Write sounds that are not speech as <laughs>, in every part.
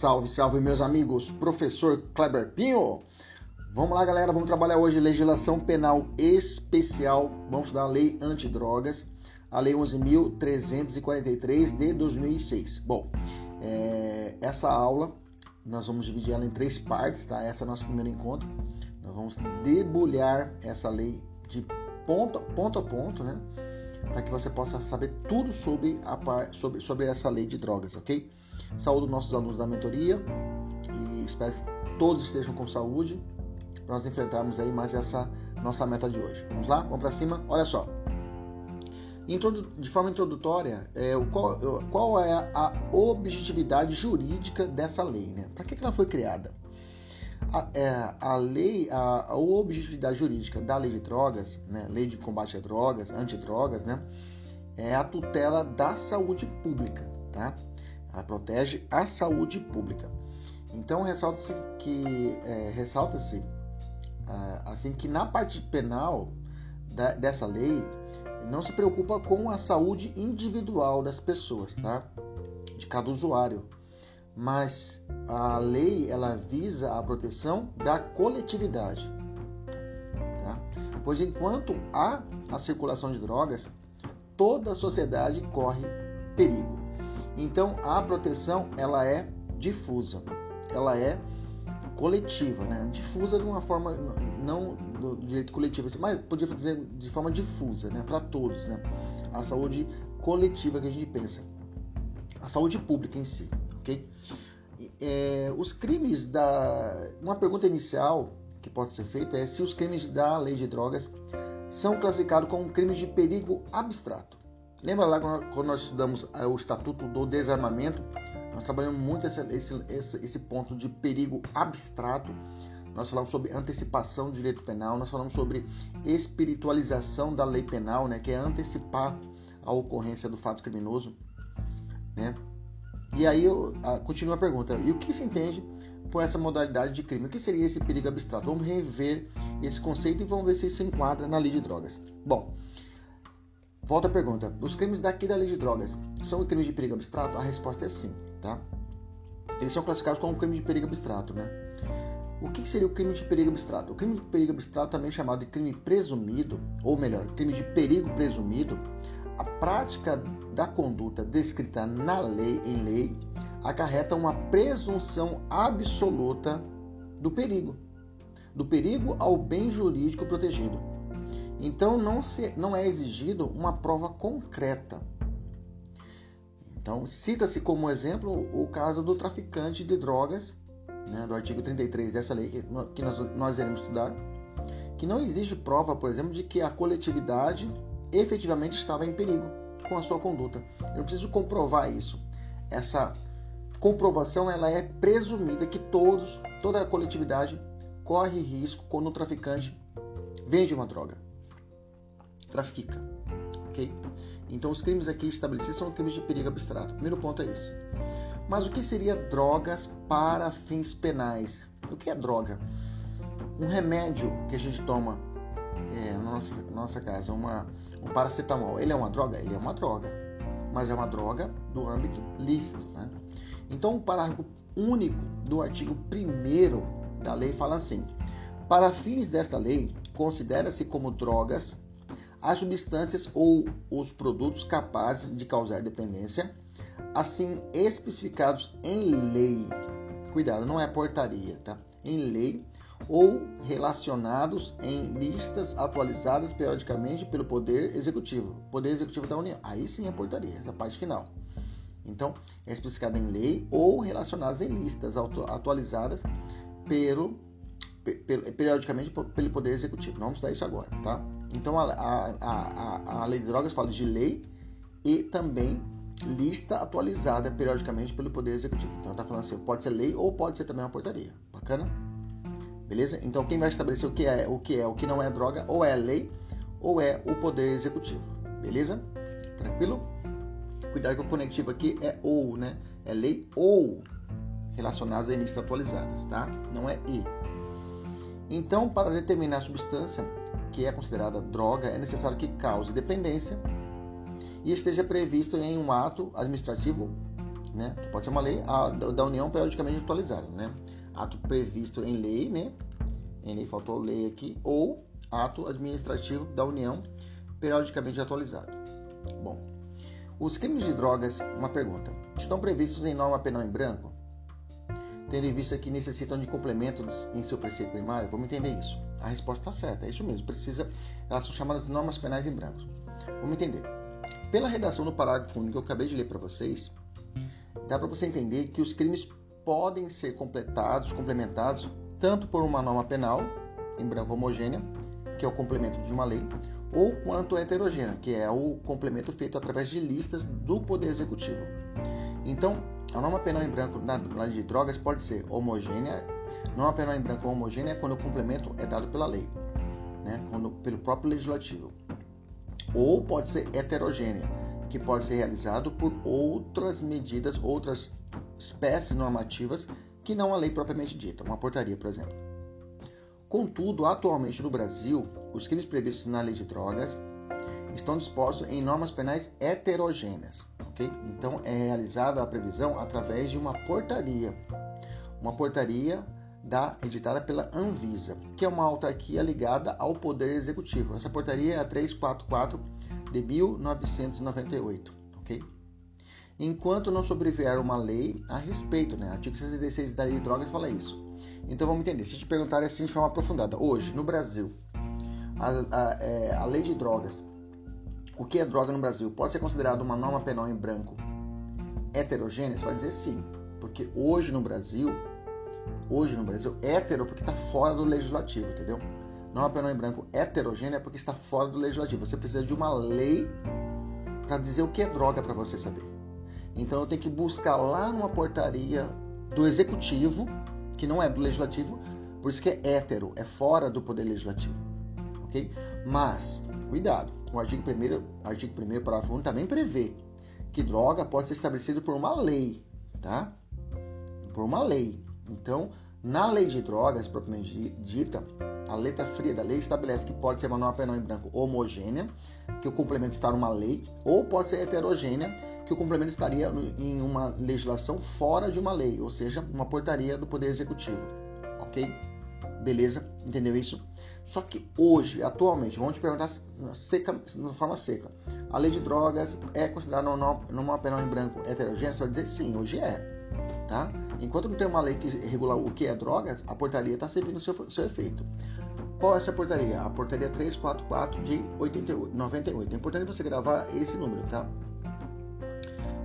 Salve, salve, meus amigos, professor Kleber Pinho. Vamos lá, galera, vamos trabalhar hoje legislação penal especial. Vamos estudar a lei antidrogas, a lei 11.343 de 2006. Bom, é, essa aula nós vamos dividir ela em três partes, tá? Essa é o nosso primeiro encontro. Nós vamos debulhar essa lei de ponto, ponto a ponto, né? Para que você possa saber tudo sobre, a, sobre, sobre essa lei de drogas, ok? Saúdo nossos alunos da mentoria e espero que todos estejam com saúde para nós enfrentarmos aí mais essa nossa meta de hoje. Vamos lá? Vamos para cima? Olha só. De forma introdutória, é, qual, qual, é a objetividade jurídica dessa lei? Né? Para que, que ela foi criada? A, é, a lei, a, a, objetividade jurídica da lei de drogas, né? lei de combate a drogas, antidrogas, né? é a tutela da saúde pública, tá? Ela protege a saúde pública. Então ressalta-se que é, ressalta-se ah, assim que na parte penal da, dessa lei não se preocupa com a saúde individual das pessoas, tá? De cada usuário, mas a lei ela visa a proteção da coletividade, tá? Pois enquanto há a circulação de drogas, toda a sociedade corre perigo. Então a proteção ela é difusa, ela é coletiva, né? Difusa de uma forma não do direito coletivo, mas podia dizer de forma difusa, né? Para todos, né? A saúde coletiva que a gente pensa, a saúde pública em si, ok? É, os crimes da uma pergunta inicial que pode ser feita é se os crimes da lei de drogas são classificados como crimes de perigo abstrato. Lembra lá quando nós estudamos eh, o Estatuto do Desarmamento? Nós trabalhamos muito esse, esse, esse, ponto de perigo abstrato. Nós falamos sobre antecipação do direito penal, nós falamos sobre espiritualização da lei penal, né, que é antecipar a ocorrência do fato criminoso. Né? E aí eu, a, continua a pergunta: e o que se entende por essa modalidade de crime? O que seria esse perigo abstrato? Vamos rever esse conceito e vamos ver se isso se enquadra na lei de drogas. Bom, Volta a pergunta: os crimes daqui da lei de drogas são crimes de perigo abstrato? A resposta é sim, tá? Eles são classificados como crime de perigo abstrato, né? O que seria o crime de perigo abstrato? O crime de perigo abstrato, também chamado de crime presumido, ou melhor, crime de perigo presumido, a prática da conduta descrita na lei, em lei, acarreta uma presunção absoluta do perigo, do perigo ao bem jurídico protegido. Então não, se, não é exigido uma prova concreta. Então cita-se como exemplo o caso do traficante de drogas, né, do artigo 33 dessa lei que, que nós, nós iremos estudar, que não exige prova, por exemplo, de que a coletividade efetivamente estava em perigo com a sua conduta. Eu não preciso comprovar isso. Essa comprovação ela é presumida que todos, toda a coletividade corre risco quando o traficante vende uma droga trafica. Ok? Então, os crimes aqui estabelecidos são crimes de perigo abstrato. Primeiro ponto é esse. Mas o que seria drogas para fins penais? O que é droga? Um remédio que a gente toma é, na nossa, nossa casa, uma, um paracetamol, ele é uma droga? Ele é uma droga. Mas é uma droga do âmbito lícito. Né? Então, o parágrafo único do artigo 1 da lei fala assim: para fins desta lei, considera-se como drogas as substâncias ou os produtos capazes de causar dependência, assim especificados em lei. Cuidado, não é portaria, tá? em lei ou relacionados em listas atualizadas periodicamente pelo Poder Executivo, Poder Executivo da União. Aí sim é portaria, essa parte final. Então, é especificada em lei ou relacionadas em listas atualizadas pelo, periodicamente pelo Poder Executivo. Não vamos estudar isso agora, tá? Então, a, a, a, a Lei de Drogas fala de lei e também lista atualizada periodicamente pelo Poder Executivo. Então, está falando assim, pode ser lei ou pode ser também uma portaria. Bacana? Beleza? Então, quem vai estabelecer o que é, o que é, o que não é droga, ou é a lei ou é o Poder Executivo. Beleza? Tranquilo? Cuidado que o conectivo aqui é ou, né? É lei ou relacionadas a listas atualizadas, tá? Não é e. Então, para determinar a substância que é considerada droga, é necessário que cause dependência e esteja previsto em um ato administrativo, né, que pode ser uma lei a, da União periodicamente atualizada, né? Ato previsto em lei, né? Em lei faltou lei aqui ou ato administrativo da União periodicamente atualizado. Bom, os crimes de drogas, uma pergunta, estão previstos em norma penal em branco? Tendo em vista que necessitam de complementos em seu preceito primário, vamos entender isso. A resposta está certa, é isso mesmo. Precisa, elas são chamadas de normas penais em branco. Vamos entender. Pela redação do parágrafo único que eu acabei de ler para vocês, dá para você entender que os crimes podem ser completados, complementados, tanto por uma norma penal em branco homogênea, que é o complemento de uma lei, ou quanto heterogênea, que é o complemento feito através de listas do Poder Executivo. Então, a norma penal em branco na lei de drogas pode ser homogênea. Norma penal em branco homogênea é quando o complemento é dado pela lei, né? quando, pelo próprio legislativo. Ou pode ser heterogênea, que pode ser realizado por outras medidas, outras espécies normativas que não a lei propriamente dita, uma portaria, por exemplo. Contudo, atualmente no Brasil, os crimes previstos na lei de drogas estão dispostos em normas penais heterogêneas, ok? Então é realizada a previsão através de uma portaria, uma portaria da editada pela Anvisa, que é uma autarquia ligada ao Poder Executivo. Essa portaria é a 344 de 1998, ok? Enquanto não sobrevier uma lei a respeito, né? Artigo 66 da Lei de Drogas fala isso. Então vamos entender. Se te perguntarem assim de forma aprofundada, hoje no Brasil, a, a, é, a lei de drogas o que é droga no Brasil pode ser considerado uma norma penal em branco heterogênea? Você vai dizer sim, porque hoje no Brasil, hoje no Brasil, hétero porque está fora do legislativo, entendeu? Norma penal em branco heterogênea porque está fora do legislativo. Você precisa de uma lei para dizer o que é droga para você saber. Então eu tenho que buscar lá numa portaria do executivo, que não é do legislativo, por isso que é hétero, é fora do poder legislativo. Ok? Mas, cuidado, o artigo 1 artigo 1 parágrafo 1 também prevê que droga pode ser estabelecida por uma lei, tá? Por uma lei. Então, na lei de drogas, propriamente dita, a letra fria da lei estabelece que pode ser uma norma penal em branco homogênea, que o complemento está numa lei, ou pode ser heterogênea, que o complemento estaria em uma legislação fora de uma lei, ou seja, uma portaria do Poder Executivo. Ok? Beleza? Entendeu isso? Só que hoje, atualmente, vamos te perguntar seca, de forma seca. A lei de drogas é considerada numa penal em branco heterogênea? Você vai dizer sim, hoje é. Tá? Enquanto não tem uma lei que regula o que é droga, a portaria está servindo o seu, seu efeito. Qual é essa portaria? A portaria 344 de 88, 98. É importante você gravar esse número, tá?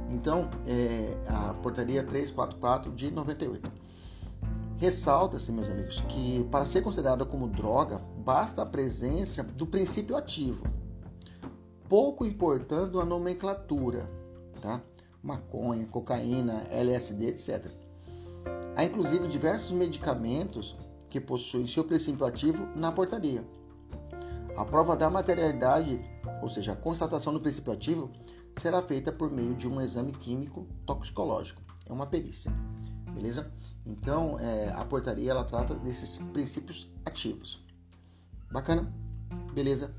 Então, é a portaria 344 de 98. Ressalta-se, meus amigos, que para ser considerada como droga, basta a presença do princípio ativo, pouco importando a nomenclatura, tá? Maconha, cocaína, LSD, etc. Há inclusive diversos medicamentos que possuem seu princípio ativo na portaria. A prova da materialidade, ou seja, a constatação do princípio ativo, será feita por meio de um exame químico toxicológico. É uma perícia, beleza? Então, é, a portaria ela trata desses princípios ativos. Bacana? Beleza?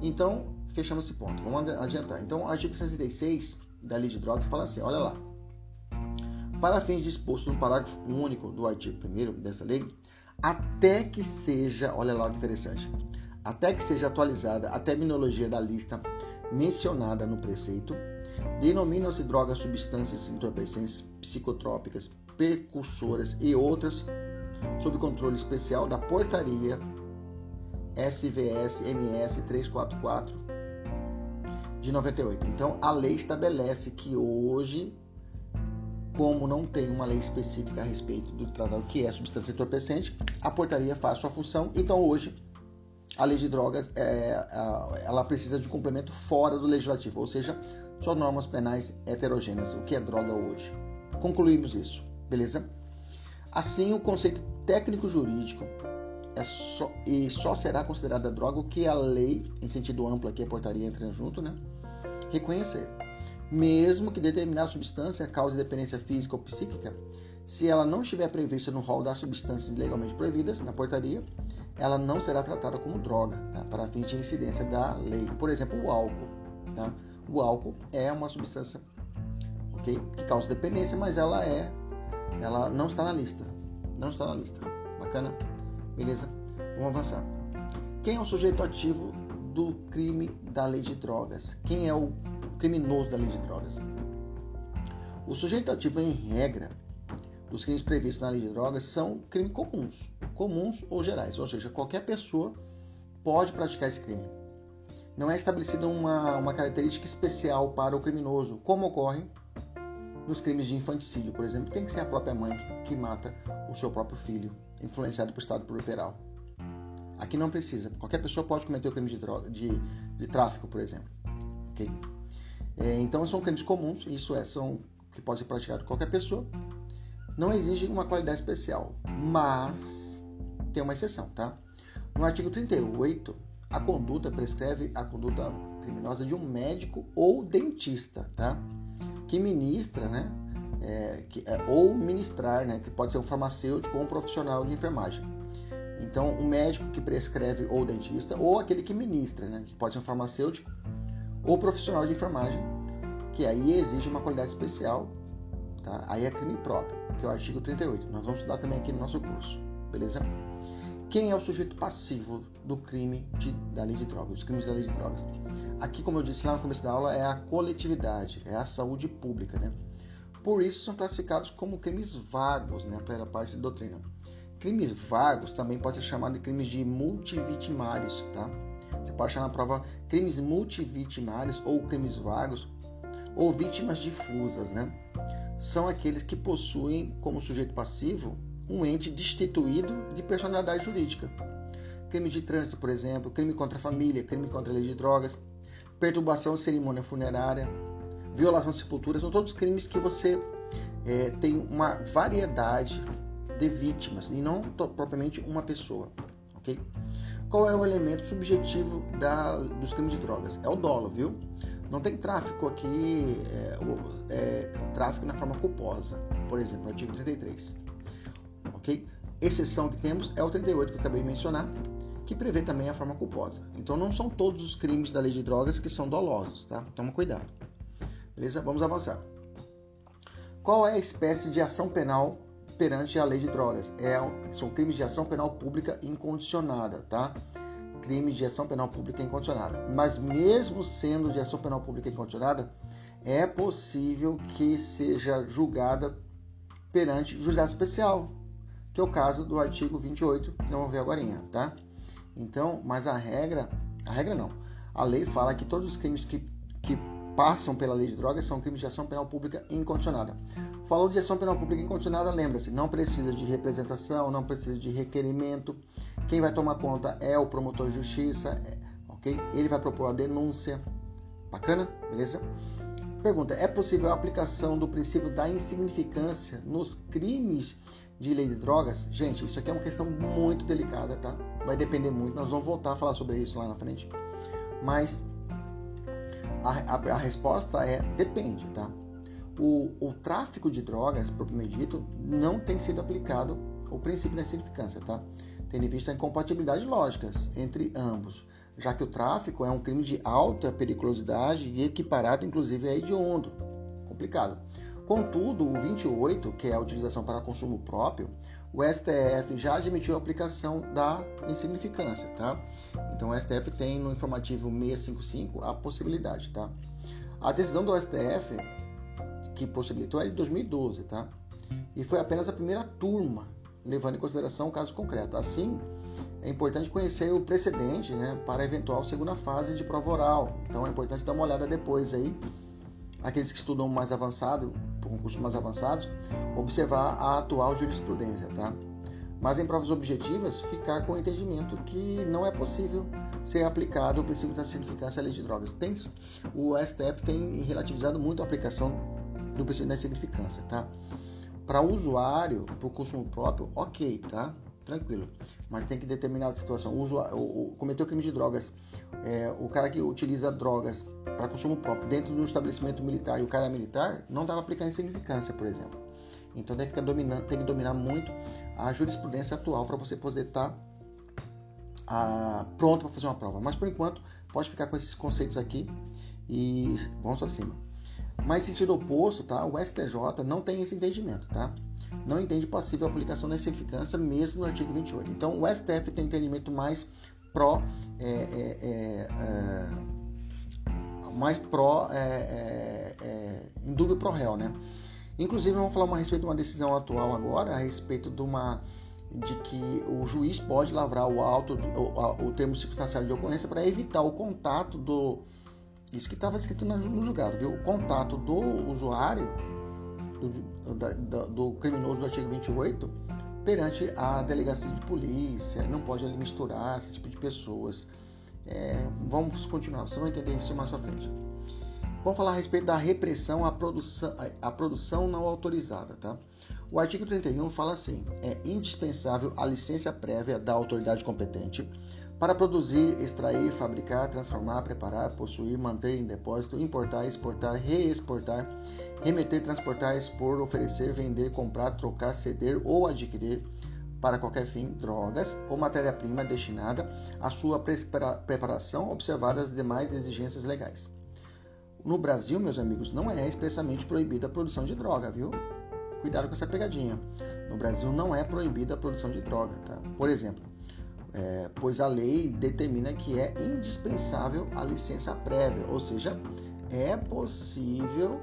Então, fechamos esse ponto. Vamos adiantar. Então, o artigo 136 da Lei de Drogas fala assim: olha lá. Para fins dispostos no parágrafo único do artigo 1 dessa lei, até que seja, olha lá que interessante, até que seja atualizada a terminologia da lista mencionada no preceito, denominam-se drogas substâncias entorpecentes psicotrópicas, precursoras e outras sob controle especial da portaria SVS MS 344 de 98. Então, a lei estabelece que hoje, como não tem uma lei específica a respeito do tratado que é substância entorpecente, a portaria faz sua função. Então, hoje, a lei de drogas é, ela precisa de complemento fora do legislativo, ou seja, só normas penais heterogêneas. O que é droga hoje? Concluímos isso, beleza? Assim, o conceito técnico-jurídico é só, e só será considerada droga o que a lei, em sentido amplo aqui a portaria entra junto, né? Reconhecer. Mesmo que determinada substância cause dependência física ou psíquica, se ela não estiver prevista no rol das substâncias legalmente proibidas, na portaria, ela não será tratada como droga, tá? para fins de incidência da lei. Por exemplo, o álcool. Tá? O álcool é uma substância okay, que causa dependência, mas ela é, ela não está na lista. Não está na lista. Bacana? Beleza? Vamos avançar. Quem é o sujeito ativo do crime da lei de drogas? Quem é o criminoso da lei de drogas? O sujeito ativo, em regra, dos crimes previstos na lei de drogas são crimes comuns, comuns ou gerais, ou seja, qualquer pessoa pode praticar esse crime. Não é estabelecida uma, uma característica especial para o criminoso, como ocorre nos crimes de infanticídio, por exemplo, tem que ser a própria mãe que, que mata o seu próprio filho influenciado por estado puerperal. Aqui não precisa. Qualquer pessoa pode cometer o crime de, droga, de, de tráfico, por exemplo. Okay? É, então são crimes comuns, isso é, são que pode ser praticado por qualquer pessoa. Não exige uma qualidade especial, mas tem uma exceção, tá? No artigo 38, a conduta prescreve a conduta criminosa de um médico ou dentista, tá? Que ministra, né? é, que, é, ou ministrar, né, que pode ser um farmacêutico ou um profissional de enfermagem. Então, um médico que prescreve ou dentista, ou aquele que ministra, né, que pode ser um farmacêutico ou profissional de enfermagem, que aí exige uma qualidade especial, tá? aí é crime próprio, que é o artigo 38. Nós vamos estudar também aqui no nosso curso, beleza? Quem é o sujeito passivo do crime de, da lei de drogas, dos crimes da lei de drogas? Aqui, como eu disse lá no começo da aula, é a coletividade, é a saúde pública, né? Por isso são classificados como crimes vagos, né, pela parte da doutrina. Crimes vagos também pode ser chamado de crimes de multivitimários, tá? Você pode chamar na prova crimes multivitimários ou crimes vagos ou vítimas difusas, né? São aqueles que possuem como sujeito passivo um ente destituído de personalidade jurídica. Crime de trânsito, por exemplo, crime contra a família, crime contra a lei de drogas, perturbação de cerimônia funerária, violação de sepultura, são todos crimes que você é, tem uma variedade de vítimas e não propriamente uma pessoa, ok? Qual é o elemento subjetivo da, dos crimes de drogas? É o dolo, viu? Não tem tráfico aqui, é, é, tráfico na forma culposa, por exemplo, artigo 33, Exceção que temos é o 38 que eu acabei de mencionar, que prevê também a forma culposa. Então não são todos os crimes da lei de drogas que são dolosos, tá? Toma cuidado. Beleza? Vamos avançar. Qual é a espécie de ação penal perante a lei de drogas? É, são crimes de ação penal pública incondicionada, tá? Crimes de ação penal pública incondicionada. Mas mesmo sendo de ação penal pública incondicionada, é possível que seja julgada perante juizado especial, que é o caso do artigo 28, que não vamos ver agora, tá? Então, mas a regra, a regra não. A lei fala que todos os crimes que, que passam pela lei de drogas são crimes de ação penal pública incondicionada. Falou de ação penal pública incondicionada, lembra-se, não precisa de representação, não precisa de requerimento. Quem vai tomar conta é o promotor de justiça, é, ok? Ele vai propor a denúncia. Bacana? Beleza? Pergunta: é possível a aplicação do princípio da insignificância nos crimes de lei de drogas? Gente, isso aqui é uma questão muito delicada, tá? Vai depender muito. Nós vamos voltar a falar sobre isso lá na frente. Mas a, a, a resposta é depende, tá? O, o, tráfico de drogas, propriamente dito, não tem sido aplicado o princípio da insignificância, tá? Tendo em vista a incompatibilidade lógicas entre ambos, já que o tráfico é um crime de alta periculosidade e equiparado, inclusive, a hediondo. Complicado. Contudo, o 28, que é a utilização para consumo próprio, o STF já admitiu a aplicação da insignificância, tá? Então o STF tem no informativo 655 a possibilidade, tá? A decisão do STF que possibilitou é de 2012, tá? E foi apenas a primeira turma levando em consideração o caso concreto. Assim, é importante conhecer o precedente né, para a eventual segunda fase de prova oral. Então é importante dar uma olhada depois aí, aqueles que estudam mais avançado, concursos mais avançados, observar a atual jurisprudência, tá? Mas em provas objetivas, ficar com o entendimento que não é possível ser aplicado o princípio da significância à lei de drogas. Tem, o STF tem relativizado muito a aplicação do princípio da significância, tá? Para o usuário, para o consumo próprio, ok, tá? Tranquilo. Mas tem que determinar a situação. O, usuário, o, o cometeu crime de drogas, é, o cara que utiliza drogas para consumo próprio dentro de um estabelecimento militar e o cara é militar, não dá para aplicar em significância, por exemplo. Então tem que, dominar, tem que dominar muito a jurisprudência atual para você poder estar tá, ah, pronto para fazer uma prova. Mas por enquanto, pode ficar com esses conceitos aqui e vamos para cima. Mas sentido oposto, tá? O STJ não tem esse entendimento, tá? Não entende passível aplicação da significância mesmo no artigo 28. Então o STF tem entendimento mais pró é, é, é, é mais pró é, é, em dúvida pro réu, né? Inclusive, vamos falar a respeito de uma decisão atual agora, a respeito de uma de que o juiz pode lavrar o auto, o, o termo circunstancial de ocorrência para evitar o contato do isso que estava escrito no julgado, viu? O contato do usuário do, do, criminoso do artigo 28 perante a delegacia de polícia, não pode ali misturar esse tipo de pessoas. É, vamos continuar, vocês vão entender isso mais para frente. Vamos falar a respeito da repressão à produção, à produção não autorizada, tá? O artigo 31 fala assim: é indispensável a licença prévia da autoridade competente para produzir, extrair, fabricar, transformar, preparar, possuir, manter em depósito, importar, exportar, reexportar, remeter, transportar, expor, oferecer, vender, comprar, trocar, ceder ou adquirir para qualquer fim drogas ou matéria-prima destinada à sua preparação, observadas as demais exigências legais. No Brasil, meus amigos, não é expressamente proibida a produção de droga, viu? Cuidado com essa pegadinha. No Brasil não é proibida a produção de droga, tá? Por exemplo, é, pois a lei determina que é indispensável a licença prévia, ou seja, é possível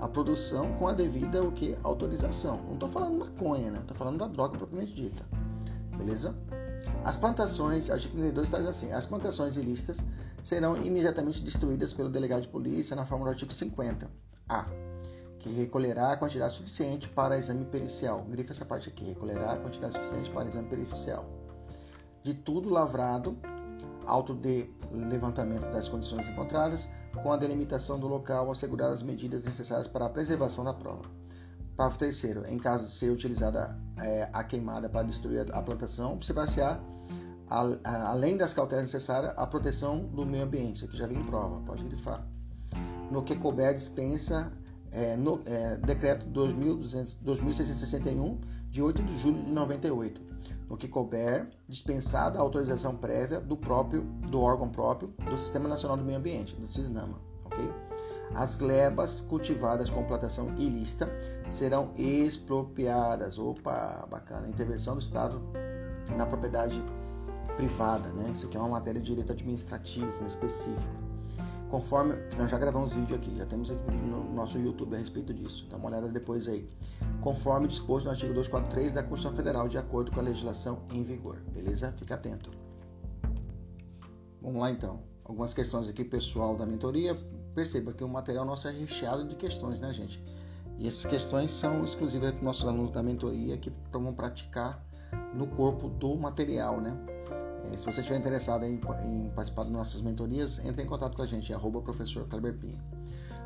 a produção com a devida o que autorização. Não estou falando maconha, né? Estou falando da droga propriamente dita, beleza? As plantações, artigo 32 traz assim: as plantações ilícitas serão imediatamente destruídas pelo delegado de polícia na forma do artigo 50. A. Que recolherá a quantidade suficiente para exame pericial. Grifa essa parte aqui: recolherá a quantidade suficiente para exame pericial. De tudo lavrado, auto de levantamento das condições encontradas, com a delimitação do local, assegurar as medidas necessárias para a preservação da prova. Parágrafo terceiro. Em caso de ser utilizada é, a queimada para destruir a plantação, observar-se-á além das cautelas necessárias, a proteção do meio ambiente. Isso aqui já vem em prova, pode grifar. No que couber, dispensa é, no é, decreto 2661, de 8 de julho de 98. No que couber, dispensada a autorização prévia do próprio do órgão próprio do Sistema Nacional do Meio Ambiente, do SISNAMA, ok? As glebas cultivadas com plantação ilícita serão expropriadas. Opa, bacana. Intervenção do Estado na propriedade privada, né? Isso aqui é uma matéria de direito administrativo específico. Conforme nós já gravamos vídeo aqui, já temos aqui no nosso YouTube a respeito disso. Dá uma olhada depois aí. Conforme disposto no artigo 243 da Constituição Federal, de acordo com a legislação em vigor. Beleza? Fica atento. Vamos lá então. Algumas questões aqui pessoal da mentoria. Perceba que o material nosso é recheado de questões, né, gente? E essas questões são exclusivas para os nossos alunos da mentoria que vão praticar no corpo do material, né? É, se você estiver interessado em, em, participar das nossas mentorias, entre em contato com a gente, arroba professor Kleber.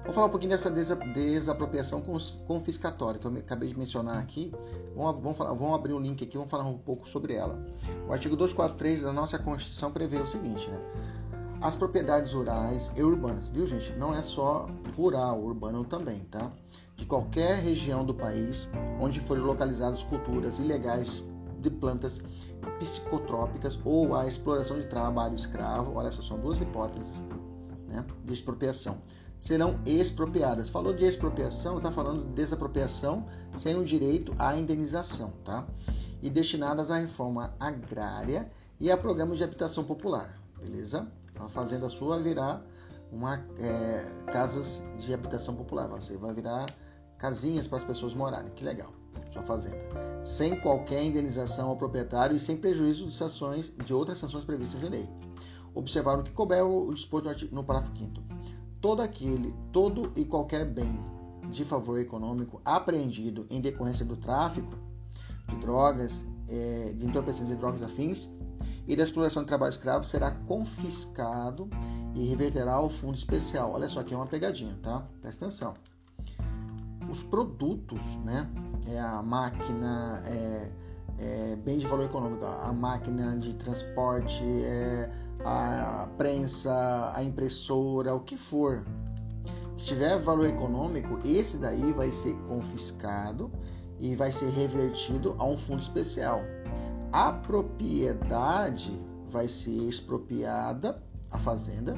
Vou falar um pouquinho dessa desapropriação confiscatória que eu acabei de mencionar aqui. Vamos, vamos, falar, vamos abrir um link aqui, vamos falar um pouco sobre ela. O artigo 243 da nossa Constituição prevê o seguinte, né? As propriedades rurais e urbanas, viu gente? Não é só rural, urbano também, tá? De qualquer região do país onde forem localizadas culturas ilegais de plantas psicotrópicas ou a exploração de trabalho escravo, olha só, são duas hipóteses né, de expropriação, serão expropriadas. Falou de expropriação, está falando de desapropriação sem o direito à indenização, tá? E destinadas à reforma agrária e a programas de habitação popular, beleza? A fazenda sua virá uma é, casas de habitação popular, você vai virar casinhas para as pessoas morarem, que legal. Sua fazenda, sem qualquer indenização ao proprietário e sem prejuízo de sanções de outras sanções previstas em lei. Observar no que couber o disposto no parágrafo 5 todo aquele, todo e qualquer bem de favor econômico apreendido em decorrência do tráfico de drogas, é, de entorpecentes e drogas afins e da exploração de trabalho escravo será confiscado e reverterá ao fundo especial. Olha só, aqui é uma pegadinha, tá? Presta atenção. Os produtos, né? É a máquina, é, é bem de valor econômico, a máquina de transporte, é a prensa, a impressora, o que for, que tiver valor econômico, esse daí vai ser confiscado e vai ser revertido a um fundo especial. A propriedade vai ser expropriada, a fazenda,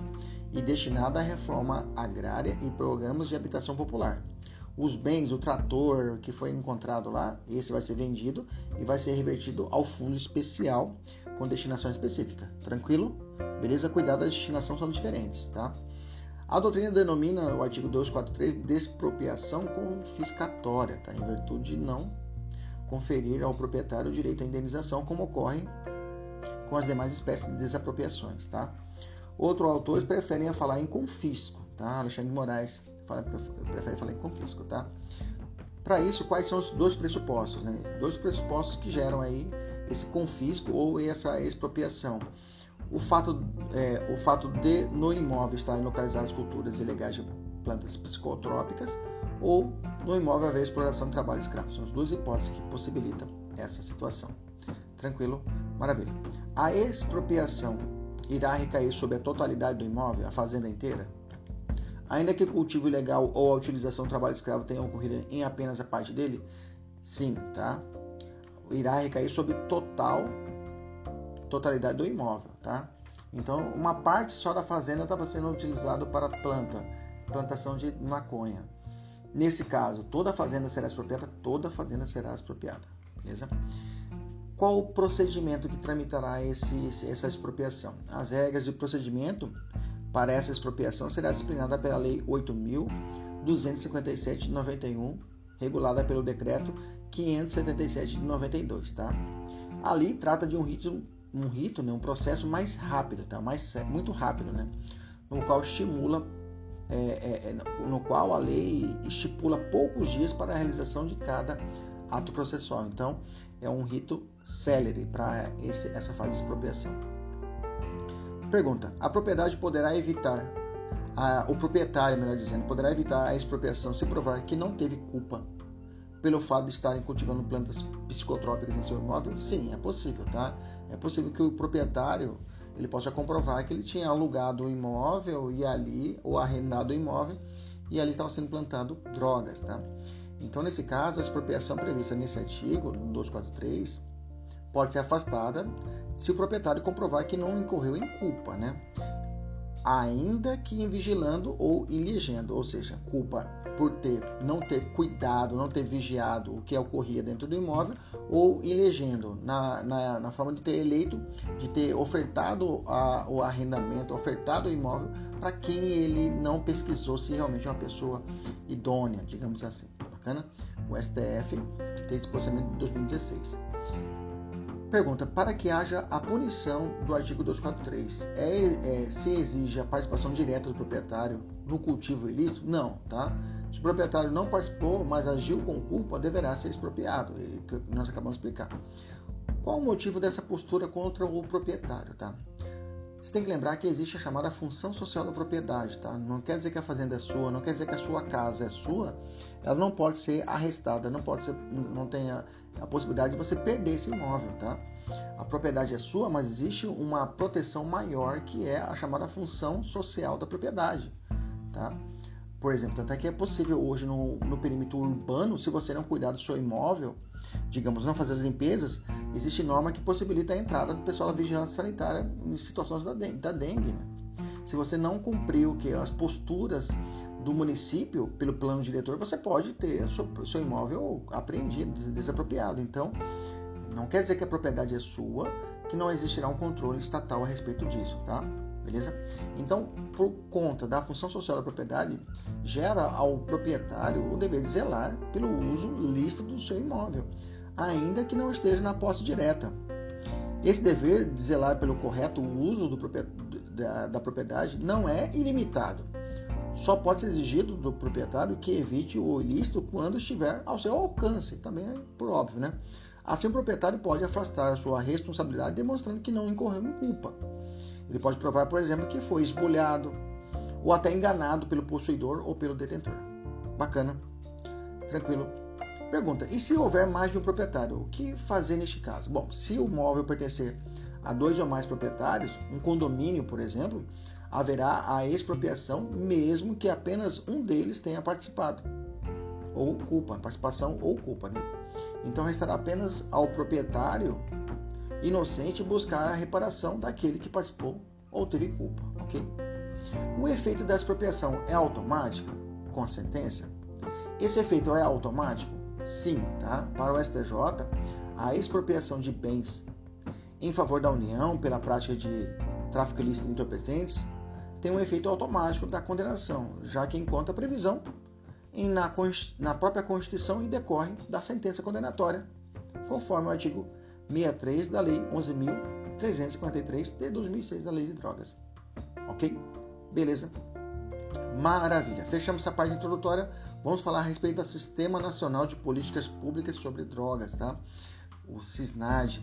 e destinada à reforma agrária e programas de habitação popular. Os bens, o trator que foi encontrado lá, esse vai ser vendido e vai ser revertido ao fundo especial com destinação específica. Tranquilo? Beleza? Cuidado, as destinações são diferentes, tá? A doutrina denomina o artigo 243 despropriação confiscatória, tá? Em virtude de não conferir ao proprietário o direito à indenização, como ocorre com as demais espécies de desapropriações, tá? Outros autores preferem falar em confisco, tá? Alexandre de Moraes fala, prefere falar em confisco, tá? Para isso, quais são os dois pressupostos, né? Dois pressupostos que geram aí esse confisco ou essa expropriação. O fato, é, o fato de no imóvel estarem localizadas culturas ilegais de plantas psicotrópicas ou no imóvel haver exploração de trabalho escravo. São as duas hipóteses que possibilitam essa situação. Tranquilo? Maravilha. A expropriação irá recair sobre a totalidade do imóvel, a fazenda inteira? Ainda que o cultivo ilegal ou a utilização do trabalho escravo tenha ocorrido em apenas a parte dele? Sim, tá? irá recair sobre total totalidade do imóvel, tá? Então, uma parte só da fazenda estava sendo utilizado para planta, plantação de maconha. Nesse caso, toda a fazenda será expropriada, toda a fazenda será expropriada, beleza? Qual o procedimento que tramitará esse, essa expropriação? As regras de procedimento para essa expropriação será disciplinada pela Lei 8.257 de 91, regulada pelo Decreto 577 de 92, tá? Ali trata de um rito, um rito, né, um processo mais rápido, tá? Mais muito rápido, né? No qual estimula, é, é, é no qual a lei estipula poucos dias para a realização de cada ato processual. Então, é um rito célere para essa fase de expropriação. Pergunta: a propriedade poderá evitar a, o proprietário, melhor dizendo, poderá evitar a expropriação se provar que não teve culpa pelo fato de estarem cultivando plantas psicotrópicas em seu imóvel? Sim, é possível, tá? É possível que o proprietário ele possa comprovar que ele tinha alugado o imóvel e ali, ou arrendado o imóvel, e ali estavam sendo plantado drogas, tá? Então, nesse caso, a expropriação prevista nesse artigo, 243, pode ser afastada se o proprietário comprovar que não incorreu em culpa, né? ainda que em vigilando ou em ligendo, ou seja, culpa por ter não ter cuidado, não ter vigiado o que ocorria dentro do imóvel, ou em legendo, na, na, na forma de ter eleito, de ter ofertado a, o arrendamento, ofertado o imóvel para quem ele não pesquisou se realmente é uma pessoa idônea, digamos assim. Bacana? O STF tem esse posicionamento de 2016. Pergunta: para que haja a punição do artigo 243, é, é, se exige a participação direta do proprietário no cultivo ilícito? Não, tá? Se o proprietário não participou, mas agiu com culpa, deverá ser expropriado, que nós acabamos de explicar. Qual o motivo dessa postura contra o proprietário, tá? Você tem que lembrar que existe a chamada função social da propriedade, tá? Não quer dizer que a fazenda é sua, não quer dizer que a sua casa é sua, ela não pode ser arrestada, não pode ser, não tem a, a possibilidade de você perder esse imóvel, tá? A propriedade é sua, mas existe uma proteção maior que é a chamada função social da propriedade, tá? Por exemplo, até que é possível hoje no, no perímetro urbano, se você não cuidar do seu imóvel, digamos, não fazer as limpezas, existe norma que possibilita a entrada do pessoal da vigilância sanitária em situações da dengue. Da dengue né? Se você não cumprir o que as posturas do município pelo plano diretor, você pode ter seu, seu imóvel apreendido, desapropriado. Então, não quer dizer que a propriedade é sua, que não existirá um controle estatal a respeito disso, tá? beleza? Então, por conta da função social da propriedade, gera ao proprietário o dever de zelar pelo uso lícito do seu imóvel, ainda que não esteja na posse direta. Esse dever de zelar pelo correto uso do, da, da propriedade não é ilimitado. Só pode ser exigido do proprietário que evite o ilícito quando estiver ao seu alcance, também é por óbvio, né? Assim, o proprietário pode afastar a sua responsabilidade demonstrando que não incorreu em culpa. Ele pode provar, por exemplo, que foi esbulhado ou até enganado pelo possuidor ou pelo detentor. Bacana, tranquilo. Pergunta: e se houver mais de um proprietário, o que fazer neste caso? Bom, se o móvel pertencer a dois ou mais proprietários, um condomínio, por exemplo, haverá a expropriação mesmo que apenas um deles tenha participado ou culpa, participação ou culpa, né? Então restará apenas ao proprietário inocente buscar a reparação daquele que participou ou teve culpa, ok? O efeito da expropriação é automático com a sentença? Esse efeito é automático? Sim, tá? Para o STJ, a expropriação de bens em favor da União pela prática de tráfico ilícito de entorpecentes tem um efeito automático da condenação, já que encontra previsão em, na, na própria Constituição e decorre da sentença condenatória, conforme o artigo 63 da Lei 11.343 de 2006 da Lei de Drogas. Ok? Beleza? Maravilha. Fechamos essa parte introdutória. Vamos falar a respeito do Sistema Nacional de Políticas Públicas sobre Drogas, tá? O SISNAD.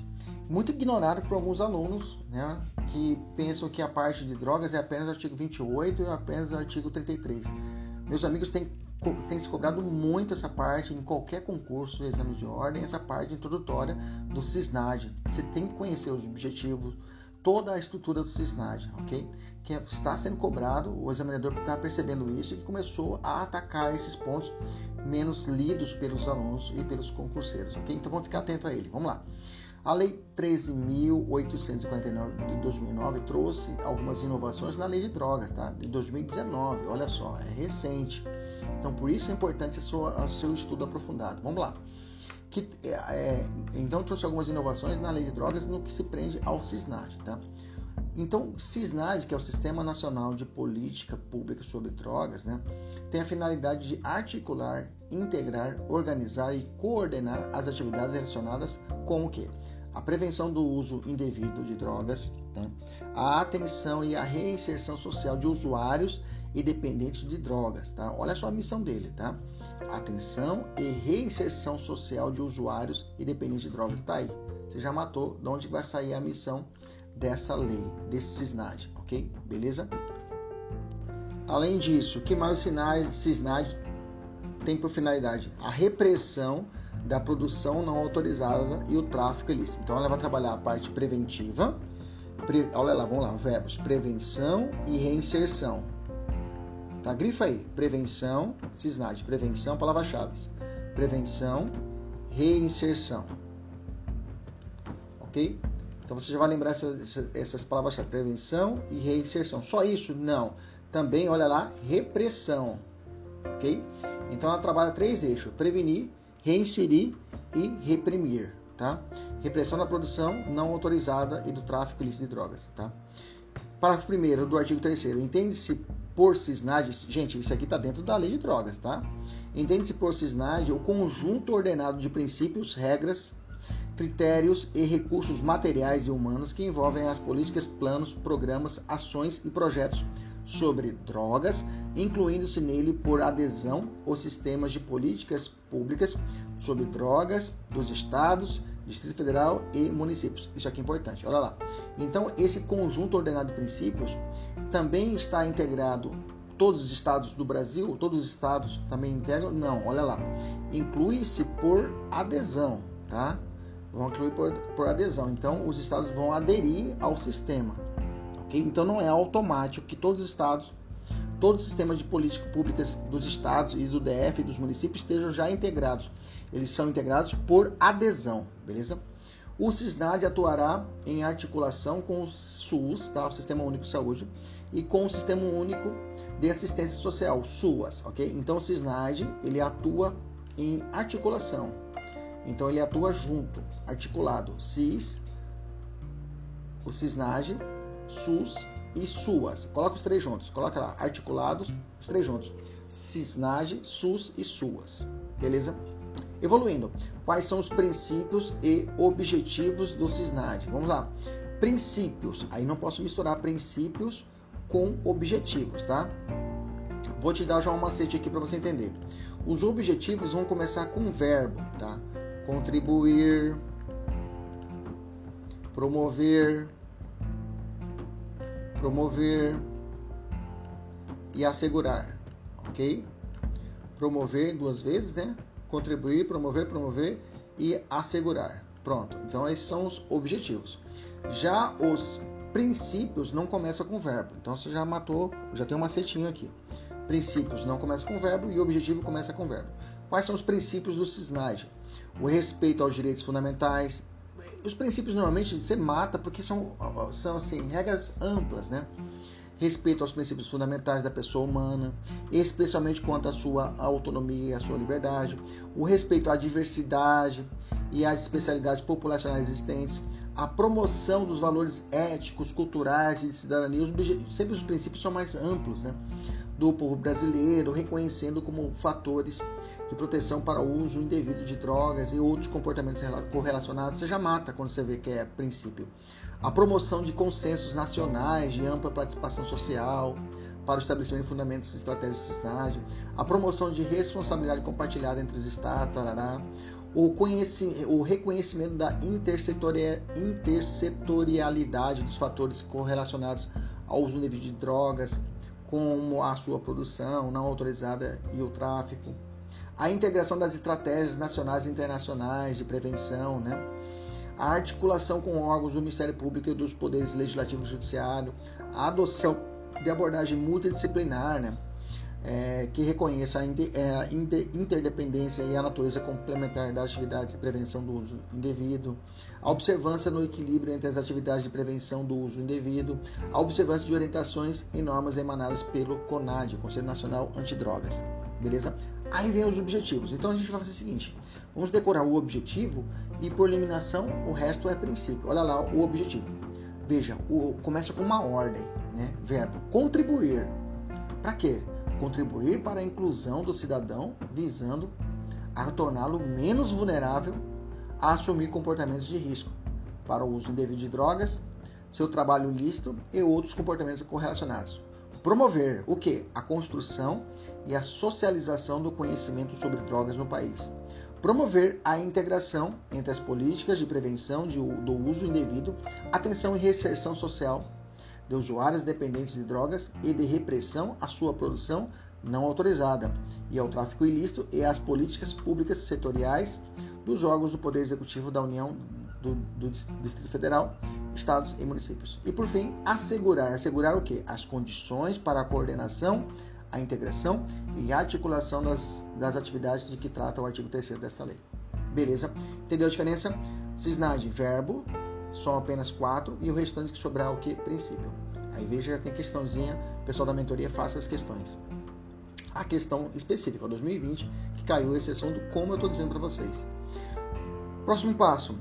Muito ignorado por alguns alunos, né? Que pensam que a parte de drogas é apenas o artigo 28 e apenas o artigo 33. Meus amigos, tem tem se cobrado muito essa parte em qualquer concurso, exame de ordem, essa parte introdutória do CISNAD. Você tem que conhecer os objetivos, toda a estrutura do CISNAD, ok? Que está sendo cobrado, o examinador está percebendo isso e começou a atacar esses pontos menos lidos pelos alunos e pelos concurseiros, ok? Então vamos ficar atento a ele. Vamos lá. A Lei 13.849 de 2009 trouxe algumas inovações na Lei de Drogas, tá? De 2019, olha só, é recente. Então, por isso é importante o seu estudo aprofundado. Vamos lá. Que, é, é, então, trouxe algumas inovações na lei de drogas no que se prende ao CISNAD. Tá? Então, CISNAD, que é o Sistema Nacional de Política Pública sobre Drogas, né, tem a finalidade de articular, integrar, organizar e coordenar as atividades relacionadas com o que? A prevenção do uso indevido de drogas, tá? a atenção e a reinserção social de usuários e dependentes de drogas, tá? Olha só a missão dele, tá? Atenção e reinserção social de usuários e dependentes de drogas. Tá aí. Você já matou de onde vai sair a missão dessa lei, desse CISNAD, ok? Beleza? Além disso, o que mais o sinais CISNAD tem por finalidade? A repressão da produção não autorizada e o tráfico ilícito. Então ela vai trabalhar a parte preventiva, pre, olha lá, vamos lá, verbos, prevenção e reinserção. Tá? Grifa aí. Prevenção, CISNAD. Prevenção, palavra-chave. Prevenção, reinserção. Ok? Então você já vai lembrar essas, essas palavras-chave. Prevenção e reinserção. Só isso? Não. Também, olha lá, repressão. Ok? Então ela trabalha três eixos: prevenir, reinserir e reprimir. Tá? Repressão da produção não autorizada e do tráfico ilícito de drogas. Tá? Parágrafo 1 do artigo 3 Entende-se por CISNAD, gente, isso aqui está dentro da lei de drogas, tá? Entende-se por CISNAD o conjunto ordenado de princípios, regras, critérios e recursos materiais e humanos que envolvem as políticas, planos, programas, ações e projetos sobre drogas, incluindo-se nele por adesão os sistemas de políticas públicas sobre drogas dos estados, Distrito Federal e municípios. Isso aqui é importante. Olha lá. Então, esse conjunto ordenado de princípios também está integrado todos os estados do Brasil, todos os estados também integram? Não, olha lá. Inclui-se por adesão, tá? Vão incluir por, por adesão. Então, os estados vão aderir ao sistema. ok? Então, não é automático que todos os estados, todos os sistemas de políticas públicas dos estados e do DF e dos municípios estejam já integrados. Eles são integrados por adesão, beleza? O CISNAD atuará em articulação com o SUS, tá? o Sistema Único de Saúde, e com o Sistema Único de Assistência Social, SUAS, ok? Então o CISNAD, ele atua em articulação. Então ele atua junto, articulado, CIS, o CISNAD, SUS e SUAS. Coloca os três juntos. Coloca lá, articulados, os três juntos. CISNAGE, SUS e SUAS. Beleza? Evoluindo. Quais são os princípios e objetivos do CISNAGE? Vamos lá. Princípios. Aí não posso misturar princípios com objetivos, tá? Vou te dar já um macete aqui para você entender. Os objetivos vão começar com verbo, tá? Contribuir, promover, promover e assegurar, ok? Promover duas vezes, né? Contribuir, promover, promover e assegurar. Pronto. Então esses são os objetivos. Já os princípios não começam com verbo. Então você já matou, já tem um macetinho aqui. Princípios não começa com verbo e objetivo começa com verbo. Quais são os princípios do CISNAD? O respeito aos direitos fundamentais. Os princípios normalmente você mata porque são, são assim, regras amplas, né? Respeito aos princípios fundamentais da pessoa humana, especialmente quanto à sua autonomia e à sua liberdade. O respeito à diversidade e às especialidades populacionais existentes a promoção dos valores éticos, culturais e de cidadania, sempre os princípios são mais amplos, né? do povo brasileiro, reconhecendo como fatores de proteção para o uso indevido de drogas e outros comportamentos correlacionados. Você já mata quando você vê que é princípio. A promoção de consensos nacionais de ampla participação social para o estabelecimento de fundamentos de estratégias de cisnagem, a promoção de responsabilidade compartilhada entre os estados, tarará, o, o reconhecimento da intersetorialidade dos fatores correlacionados ao uso indevido de drogas, como a sua produção não autorizada e o tráfico, a integração das estratégias nacionais e internacionais de prevenção, né? a articulação com órgãos do Ministério Público e dos poderes legislativo e judiciário, a adoção de abordagem multidisciplinar, né? É, que reconheça a, é, interdependência e a natureza complementar das atividades de prevenção do uso indevido, a observância no equilíbrio entre as atividades de prevenção do uso indevido, a observância de orientações e normas emanadas pelo CONAD, Conselho Nacional Antidrogas. Beleza? Aí vem os objetivos. Então a gente vai fazer o seguinte: vamos decorar o objetivo e por eliminação o resto é princípio. Olha lá o objetivo. Veja, o, começa com uma ordem, né? Verbo contribuir. Para quê? Contribuir para a inclusão do cidadão, visando a torná-lo menos vulnerável a assumir comportamentos de risco para o uso indevido de drogas, seu trabalho ilícito e outros comportamentos correlacionados. Promover o que? A construção e a socialização do conhecimento sobre drogas no país. Promover a integração entre as políticas de prevenção de, do uso indevido, atenção e reinserção social de usuários dependentes de drogas e de repressão à sua produção não autorizada e ao tráfico ilícito e às políticas públicas setoriais dos órgãos do Poder Executivo da União, do, do, Distrito Federal, Estados e Municípios. E por fim, assegurar. Assegurar o quê? As condições para a coordenação, a integração e articulação das, das atividades de que trata o artigo 3 desta lei. Beleza? Entendeu a diferença? Cisnagem, verbo, são apenas quatro, e o restante que sobrar o que? Princípio. Aí veja, tem questãozinha, o pessoal da mentoria faça as questões. A questão específica, 2020, que caiu a exceção do como eu estou dizendo para vocês. Próximo passo,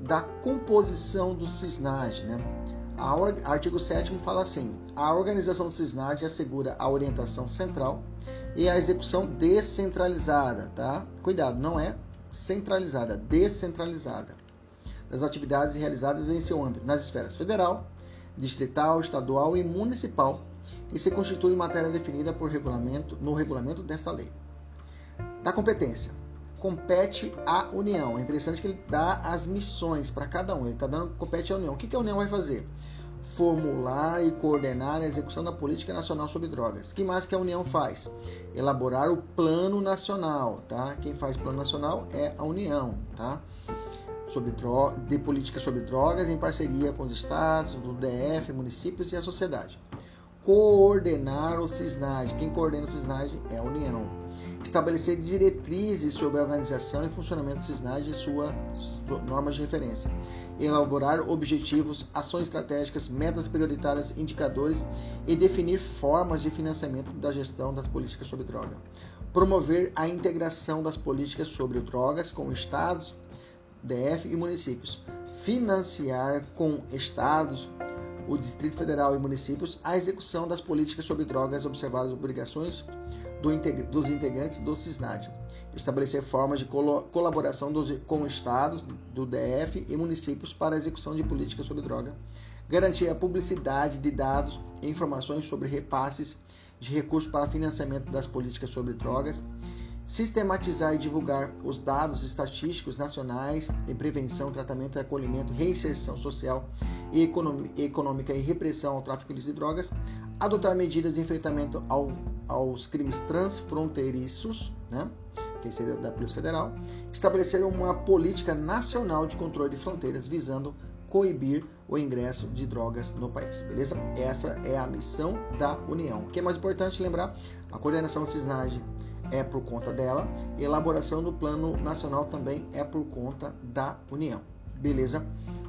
da composição do CISNAD. Né? Artigo 7 fala assim: a organização do CISNAD assegura a orientação central e a execução descentralizada. Tá? Cuidado, não é centralizada, descentralizada. Das atividades realizadas em seu âmbito, nas esferas federal, distrital, estadual e municipal, e se constitui matéria definida por regulamento, no regulamento desta lei. Da competência compete à União. É interessante que ele dá as missões para cada um. Ele está dando compete à União. O que, que a União vai fazer? Formular e coordenar a execução da política nacional sobre drogas. Que mais que a União faz? Elaborar o plano nacional, tá? Quem faz plano nacional é a União, tá? Sobre de política sobre drogas em parceria com os estados, do DF, municípios e a sociedade. Coordenar o CISNAD. Quem coordena o CISNAD é a União estabelecer diretrizes sobre a organização e funcionamento do CISNAD e suas normas de referência, elaborar objetivos, ações estratégicas, metas prioritárias, indicadores e definir formas de financiamento da gestão das políticas sobre droga, promover a integração das políticas sobre drogas com estados, DF e municípios, financiar com estados o Distrito Federal e municípios a execução das políticas sobre drogas, observar as obrigações do dos integrantes do CISNAD, estabelecer formas de colaboração dos, com estados do DF e municípios para a execução de políticas sobre droga, garantir a publicidade de dados e informações sobre repasses de recursos para financiamento das políticas sobre drogas, sistematizar e divulgar os dados estatísticos nacionais em prevenção, tratamento, acolhimento, reinserção social e econômica e repressão ao tráfico de drogas, adotar medidas de enfrentamento ao, aos crimes transfronteiriços, né, que seria da Polícia Federal, estabelecer uma política nacional de controle de fronteiras visando coibir o ingresso de drogas no país, beleza? Essa é a missão da União. O que é mais importante lembrar? A coordenação CISNAG é por conta dela, elaboração do Plano Nacional também é por conta da União, beleza?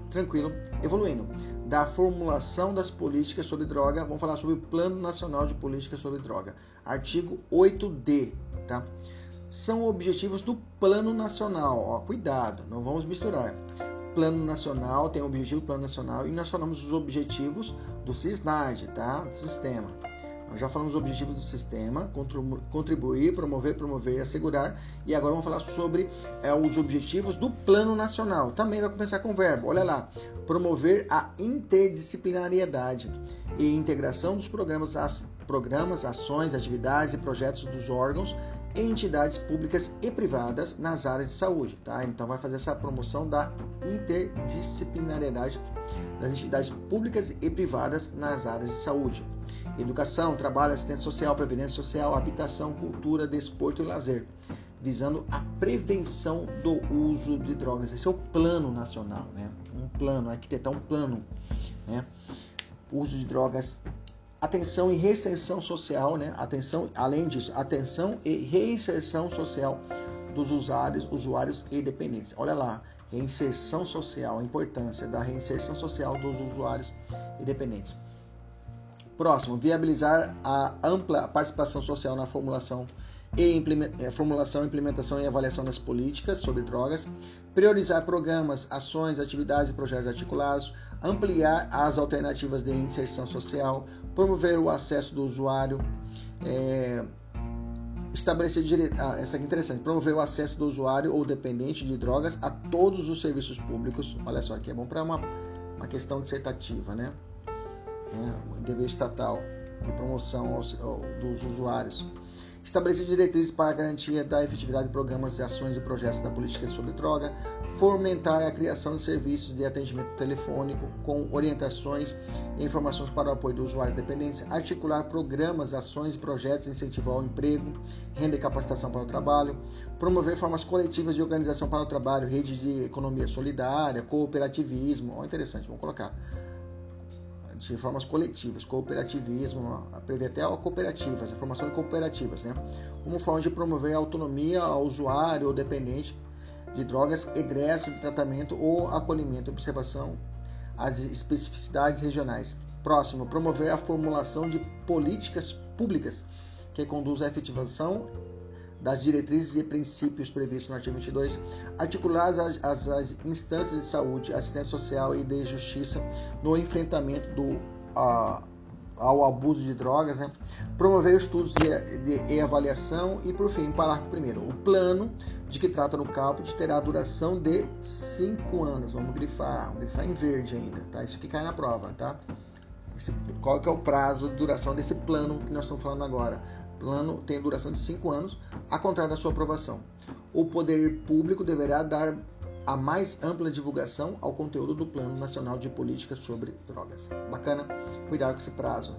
Tranquilo? Evoluindo. Da formulação das políticas sobre droga, vamos falar sobre o Plano Nacional de Políticas sobre Droga. Artigo 8D, tá? São objetivos do Plano Nacional. Ó, cuidado, não vamos misturar. Plano Nacional tem objetivo Plano Nacional e nós falamos os objetivos do CISNAD, tá? Do sistema. Nós já falamos dos objetivos do sistema, contribuir, promover, promover, assegurar. E agora vamos falar sobre é, os objetivos do Plano Nacional. Também vai começar com o verbo. Olha lá. Promover a interdisciplinariedade e integração dos programas, as, programas, ações, atividades e projetos dos órgãos entidades públicas e privadas nas áreas de saúde. Tá? Então vai fazer essa promoção da interdisciplinariedade das entidades públicas e privadas nas áreas de saúde educação, trabalho, assistência social, previdência social, habitação, cultura, desporto e lazer, visando a prevenção do uso de drogas. Esse é o plano nacional, né? Um plano, arquitetar um plano, né? Uso de drogas, atenção e reinserção social, né? Atenção, além disso, atenção e reinserção social dos usuários, usuários e dependentes. Olha lá, reinserção social, a importância da reinserção social dos usuários e dependentes. Próximo, viabilizar a ampla participação social na formulação e é, formulação, implementação e avaliação das políticas sobre drogas, priorizar programas, ações, atividades e projetos articulados, ampliar as alternativas de inserção social, promover o acesso do usuário, é, estabelecer dire... ah, essa aqui é interessante, promover o acesso do usuário ou dependente de drogas a todos os serviços públicos. Olha só, aqui é bom para uma, uma questão dissertativa, né? né, dever estatal de promoção aos, ao, dos usuários. Estabelecer diretrizes para a garantia da efetividade de programas, ações e projetos da política sobre droga. Fomentar a criação de serviços de atendimento telefônico com orientações e informações para o apoio do usuário dependente. Articular programas, ações e projetos incentivar o emprego, renda e capacitação para o trabalho. Promover formas coletivas de organização para o trabalho, redes de economia solidária, cooperativismo. Oh, interessante, vamos colocar de formas coletivas, cooperativismo, aprender até cooperativas, a formação de cooperativas, né? Como forma de promover a autonomia ao usuário ou dependente de drogas, egresso de tratamento ou acolhimento, observação as especificidades regionais. Próximo, promover a formulação de políticas públicas que conduzam à efetivação das diretrizes e princípios previstos no artigo 22, articular as, as, as instâncias de saúde, assistência social e de justiça no enfrentamento do, a, ao abuso de drogas, né? promover estudos e avaliação e, por fim, parágrafo primeiro, o plano de que trata no caput terá duração de 5 anos. Vamos grifar, vamos grifar em verde ainda, tá? Isso que cai na prova, tá? Esse, qual que é o prazo de duração desse plano que nós estamos falando agora? Plano tem duração de cinco anos, a contrário da sua aprovação. O poder público deverá dar a mais ampla divulgação ao conteúdo do Plano Nacional de Políticas sobre Drogas. Bacana? Cuidar com esse prazo.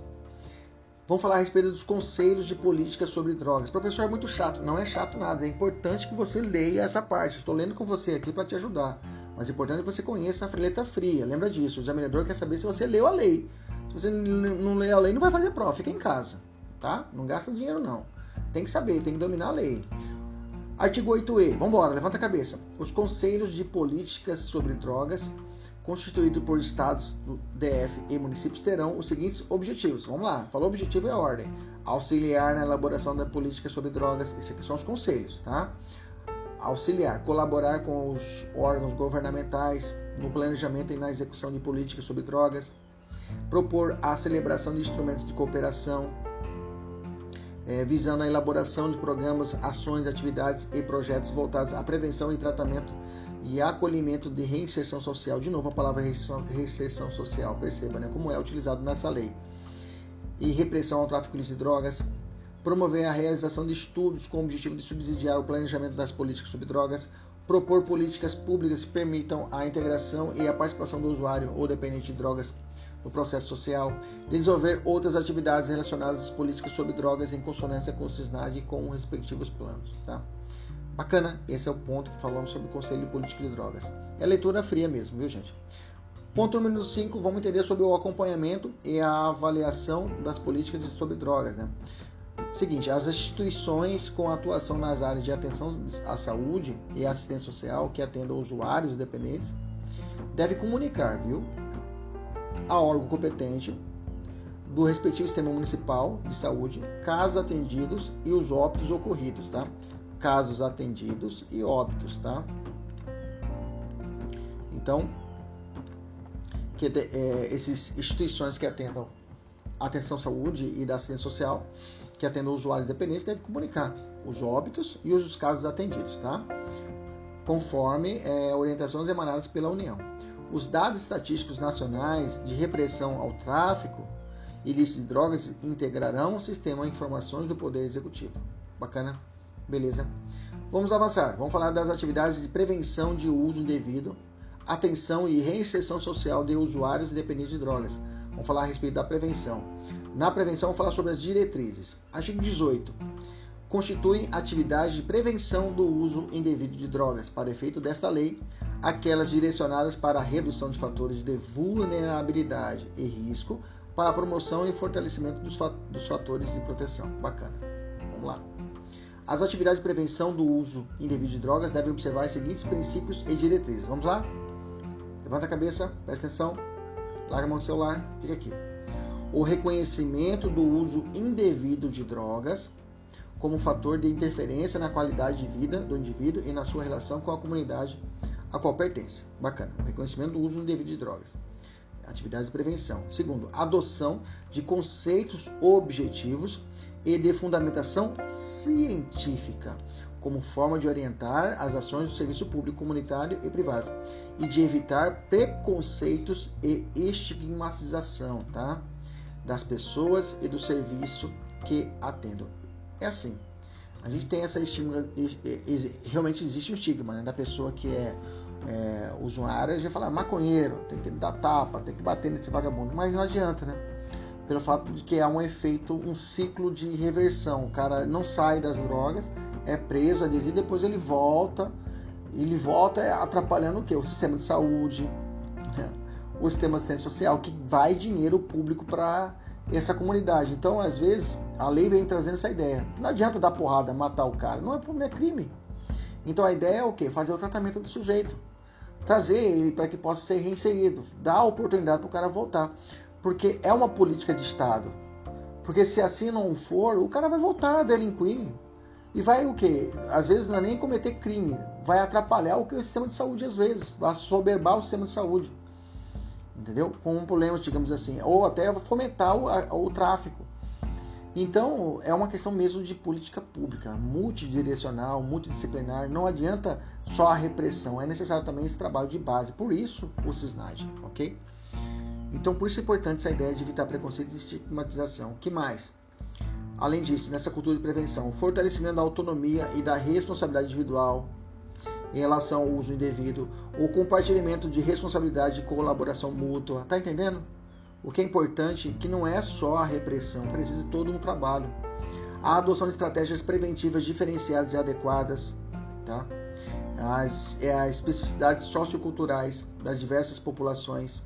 Vamos falar a respeito dos conselhos de políticas sobre drogas. Professor, é muito chato. Não é chato nada. É importante que você leia essa parte. Estou lendo com você aqui para te ajudar. Mas é importante que você conheça a letra fria. Lembra disso. O examinador quer saber se você leu a lei. Se você não lê a lei, não vai fazer prova. Fica em casa tá? Não gasta dinheiro não. Tem que saber, tem que dominar a lei. Artigo 8e. Vamos embora, levanta a cabeça. Os conselhos de políticas sobre drogas constituídos por estados do DF e municípios terão os seguintes objetivos. Vamos lá, falou objetivo é ordem. Auxiliar na elaboração da política sobre drogas, esses aqui são os conselhos, tá? Auxiliar, colaborar com os órgãos governamentais no planejamento e na execução de políticas sobre drogas, propor a celebração de instrumentos de cooperação, é, visando a elaboração de programas, ações, atividades e projetos voltados à prevenção e tratamento e acolhimento de reinserção social. De novo, a palavra reinserção social, perceba né, como é utilizado nessa lei. E repressão ao tráfico de drogas, promover a realização de estudos com o objetivo de subsidiar o planejamento das políticas sobre drogas, propor políticas públicas que permitam a integração e a participação do usuário ou dependente de drogas no processo social, desenvolver outras atividades relacionadas às políticas sobre drogas em consonância com o CISNAD e com os respectivos planos. Tá? Bacana, esse é o ponto que falamos sobre o Conselho Político de Drogas. É leitura fria mesmo, viu gente? Ponto número 5, vamos entender sobre o acompanhamento e a avaliação das políticas sobre drogas. Né? Seguinte, as instituições com atuação nas áreas de atenção à saúde e assistência social que atendam usuários dependentes devem comunicar, viu? A órgão competente do respectivo sistema municipal de saúde, casos atendidos e os óbitos ocorridos, tá? Casos atendidos e óbitos, tá? Então, que é, essas instituições que atendam atenção à saúde e da assistência social, que atendam usuários dependentes, devem comunicar os óbitos e os casos atendidos, tá? Conforme é, orientações emanadas pela União. Os dados estatísticos nacionais de repressão ao tráfico ilícito de drogas integrarão o sistema de informações do Poder Executivo. Bacana? Beleza. Vamos avançar. Vamos falar das atividades de prevenção de uso indevido, atenção e reinserção social de usuários dependentes de drogas. Vamos falar a respeito da prevenção. Na prevenção, vamos falar sobre as diretrizes. Artigo 18 constituem atividades de prevenção do uso indevido de drogas. Para efeito desta lei, aquelas direcionadas para a redução de fatores de vulnerabilidade e risco, para a promoção e fortalecimento dos fatores de proteção. Bacana. Vamos lá. As atividades de prevenção do uso indevido de drogas devem observar os seguintes princípios e diretrizes. Vamos lá? Levanta a cabeça, presta atenção, larga a mão do celular, fica aqui. O reconhecimento do uso indevido de drogas como fator de interferência na qualidade de vida do indivíduo e na sua relação com a comunidade a qual pertence. Bacana. Reconhecimento do uso indevido de drogas. Atividades de prevenção. Segundo, adoção de conceitos objetivos e de fundamentação científica como forma de orientar as ações do serviço público comunitário e privado e de evitar preconceitos e estigmatização, tá? Das pessoas e do serviço que atendam. É assim. A gente tem essa estigma, realmente existe um estigma né, da pessoa que é é, usuário, a gente vai falar maconheiro, tem que dar tapa, tem que bater nesse vagabundo, mas não adianta, né? Pelo fato de que há um efeito, um ciclo de reversão. O cara não sai das drogas, é preso, aderido, é depois ele volta, ele volta atrapalhando o quê? O sistema de saúde, né? o sistema de assistência social, que vai dinheiro público para essa comunidade. Então, às vezes, a lei vem trazendo essa ideia. Não adianta dar porrada, matar o cara, não é, não é crime. Então a ideia é o quê? Fazer o tratamento do sujeito trazer ele para que possa ser reinserido, dar a oportunidade para o cara voltar, porque é uma política de Estado. Porque se assim não for, o cara vai voltar a delinquir e vai o quê? Às vezes não é nem cometer crime, vai atrapalhar o, que o sistema de saúde às vezes, vai soberbar o sistema de saúde, entendeu? Com um problema, digamos assim, ou até fomentar o, o tráfico. Então, é uma questão mesmo de política pública, multidirecional, multidisciplinar. Não adianta só a repressão, é necessário também esse trabalho de base. Por isso, o CISNAD, ok? Então, por isso é importante essa ideia de evitar preconceito e estigmatização. que mais? Além disso, nessa cultura de prevenção, o fortalecimento da autonomia e da responsabilidade individual em relação ao uso indevido, o compartilhamento de responsabilidade e colaboração mútua. Tá entendendo? O que é importante é que não é só a repressão, precisa de todo um trabalho. A adoção de estratégias preventivas diferenciadas e adequadas, tá? as, é, as especificidades socioculturais das diversas populações,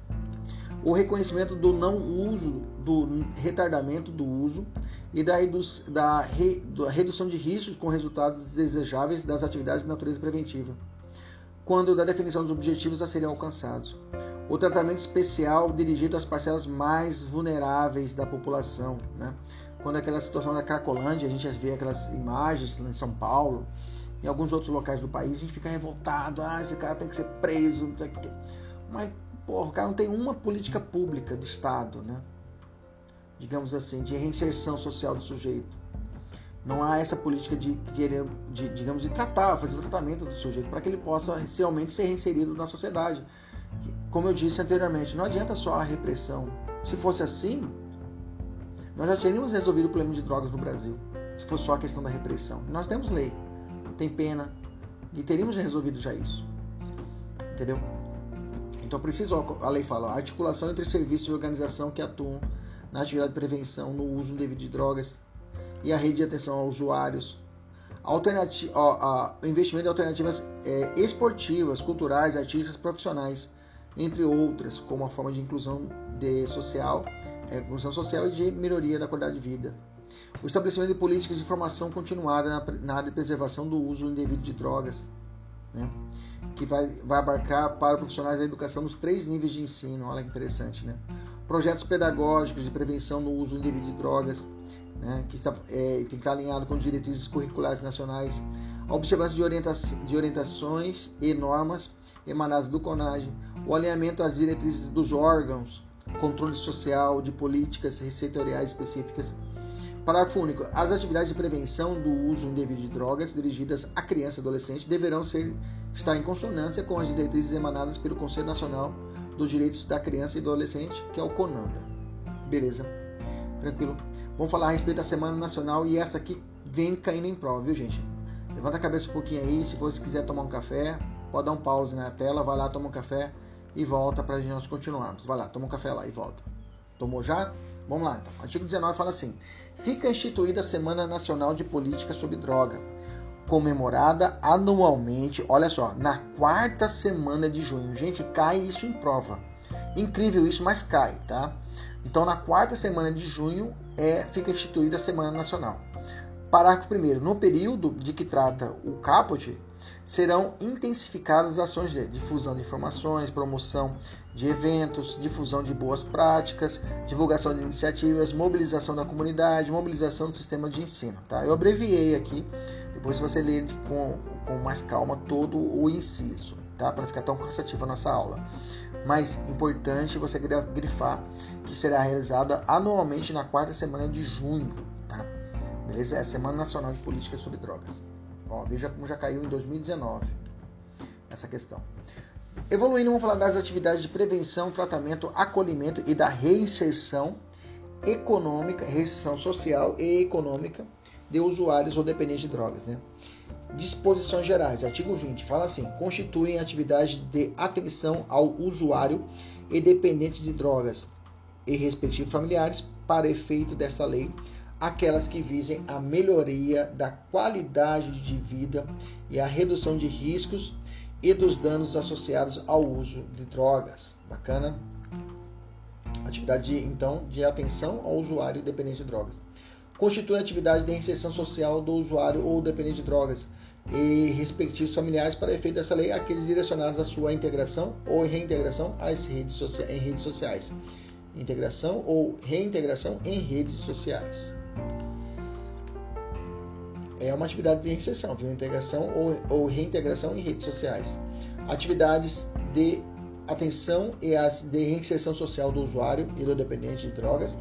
o reconhecimento do não uso, do retardamento do uso e da, da, re, da redução de riscos com resultados desejáveis das atividades de natureza preventiva, quando da definição dos objetivos a serem alcançados o tratamento especial dirigido às parcelas mais vulneráveis da população. Né? Quando aquela situação da Cracolândia, a gente vê aquelas imagens em São Paulo, em alguns outros locais do país, a gente fica revoltado, ah, esse cara tem que ser preso, não sei o quê. Mas porra, o cara não tem uma política pública de Estado, né? Digamos assim, de reinserção social do sujeito. Não há essa política de querer, de, digamos, de tratar, fazer o tratamento do sujeito para que ele possa realmente ser reinserido na sociedade. Como eu disse anteriormente, não adianta só a repressão. Se fosse assim, nós já teríamos resolvido o problema de drogas no Brasil. Se fosse só a questão da repressão. Nós temos lei, tem pena e teríamos resolvido já isso. Entendeu? Então preciso, a lei fala, articulação entre serviços e organização que atuam na atividade de prevenção no uso indevido de drogas e a rede de atenção aos usuários. Alternati ó, investimento em alternativas é, esportivas, culturais, artísticas, profissionais, entre outras, como uma forma de inclusão de social, é, inclusão social e de melhoria da qualidade de vida. O estabelecimento de políticas de formação continuada na, na área de preservação do uso indevido de drogas, né? que vai, vai abarcar para profissionais da educação nos três níveis de ensino. Olha que interessante, né? Projetos pedagógicos de prevenção no uso indevido de drogas, né? que está, é, tem que estar alinhado com diretrizes curriculares nacionais. A observância de, orienta de orientações e normas emanadas do CONAGE. O alinhamento às diretrizes dos órgãos, controle social, de políticas setoriais específicas Parágrafo único. As atividades de prevenção do uso indevido de drogas dirigidas a criança e adolescente deverão ser, estar em consonância com as diretrizes emanadas pelo Conselho Nacional dos Direitos da Criança e do Adolescente, que é o CONANDA. Beleza? Tranquilo? Vamos falar a respeito da Semana Nacional e essa aqui vem caindo em prova, viu, gente? Levanta a cabeça um pouquinho aí, se você quiser tomar um café, pode dar um pause na tela, vai lá, toma um café e volta para nós continuarmos. Vai lá, toma um café lá e volta. Tomou já? Vamos lá, então. Artigo 19 fala assim: fica instituída a Semana Nacional de Política sobre Droga, comemorada anualmente, olha só, na quarta semana de junho. Gente, cai isso em prova. Incrível isso, mas cai, tá? Então, na quarta semana de junho é fica instituída a Semana Nacional. Parágrafo 1. No período de que trata o caput, serão intensificadas as ações de difusão de informações, promoção de eventos, difusão de boas práticas, divulgação de iniciativas, mobilização da comunidade, mobilização do sistema de ensino. Tá? Eu abreviei aqui, depois você lê com, com mais calma todo o inciso, tá? para não ficar tão cansativa a nossa aula. Mas importante você grifar que será realizada anualmente na quarta semana de junho. Tá? Beleza? É a Semana Nacional de Política sobre Drogas. Ó, veja como já caiu em 2019 essa questão. Evoluindo, vamos falar das atividades de prevenção, tratamento, acolhimento e da reinserção econômica, reinserção social e econômica de usuários ou dependentes de drogas. Né? Disposições gerais, artigo 20, fala assim: constituem atividade de atenção ao usuário e dependente de drogas e respectivos familiares para efeito desta lei aquelas que visem a melhoria da qualidade de vida e a redução de riscos e dos danos associados ao uso de drogas. Bacana? Atividade, de, então, de atenção ao usuário dependente de drogas. Constitui atividade de reinserção social do usuário ou dependente de drogas e respectivos familiares para efeito dessa lei, aqueles direcionados à sua integração ou reintegração às redes em redes sociais. Integração ou reintegração em redes sociais é uma atividade de reinserção, viu? integração ou, ou reintegração em redes sociais. Atividades de atenção e as de reinserção social do usuário e do dependente de drogas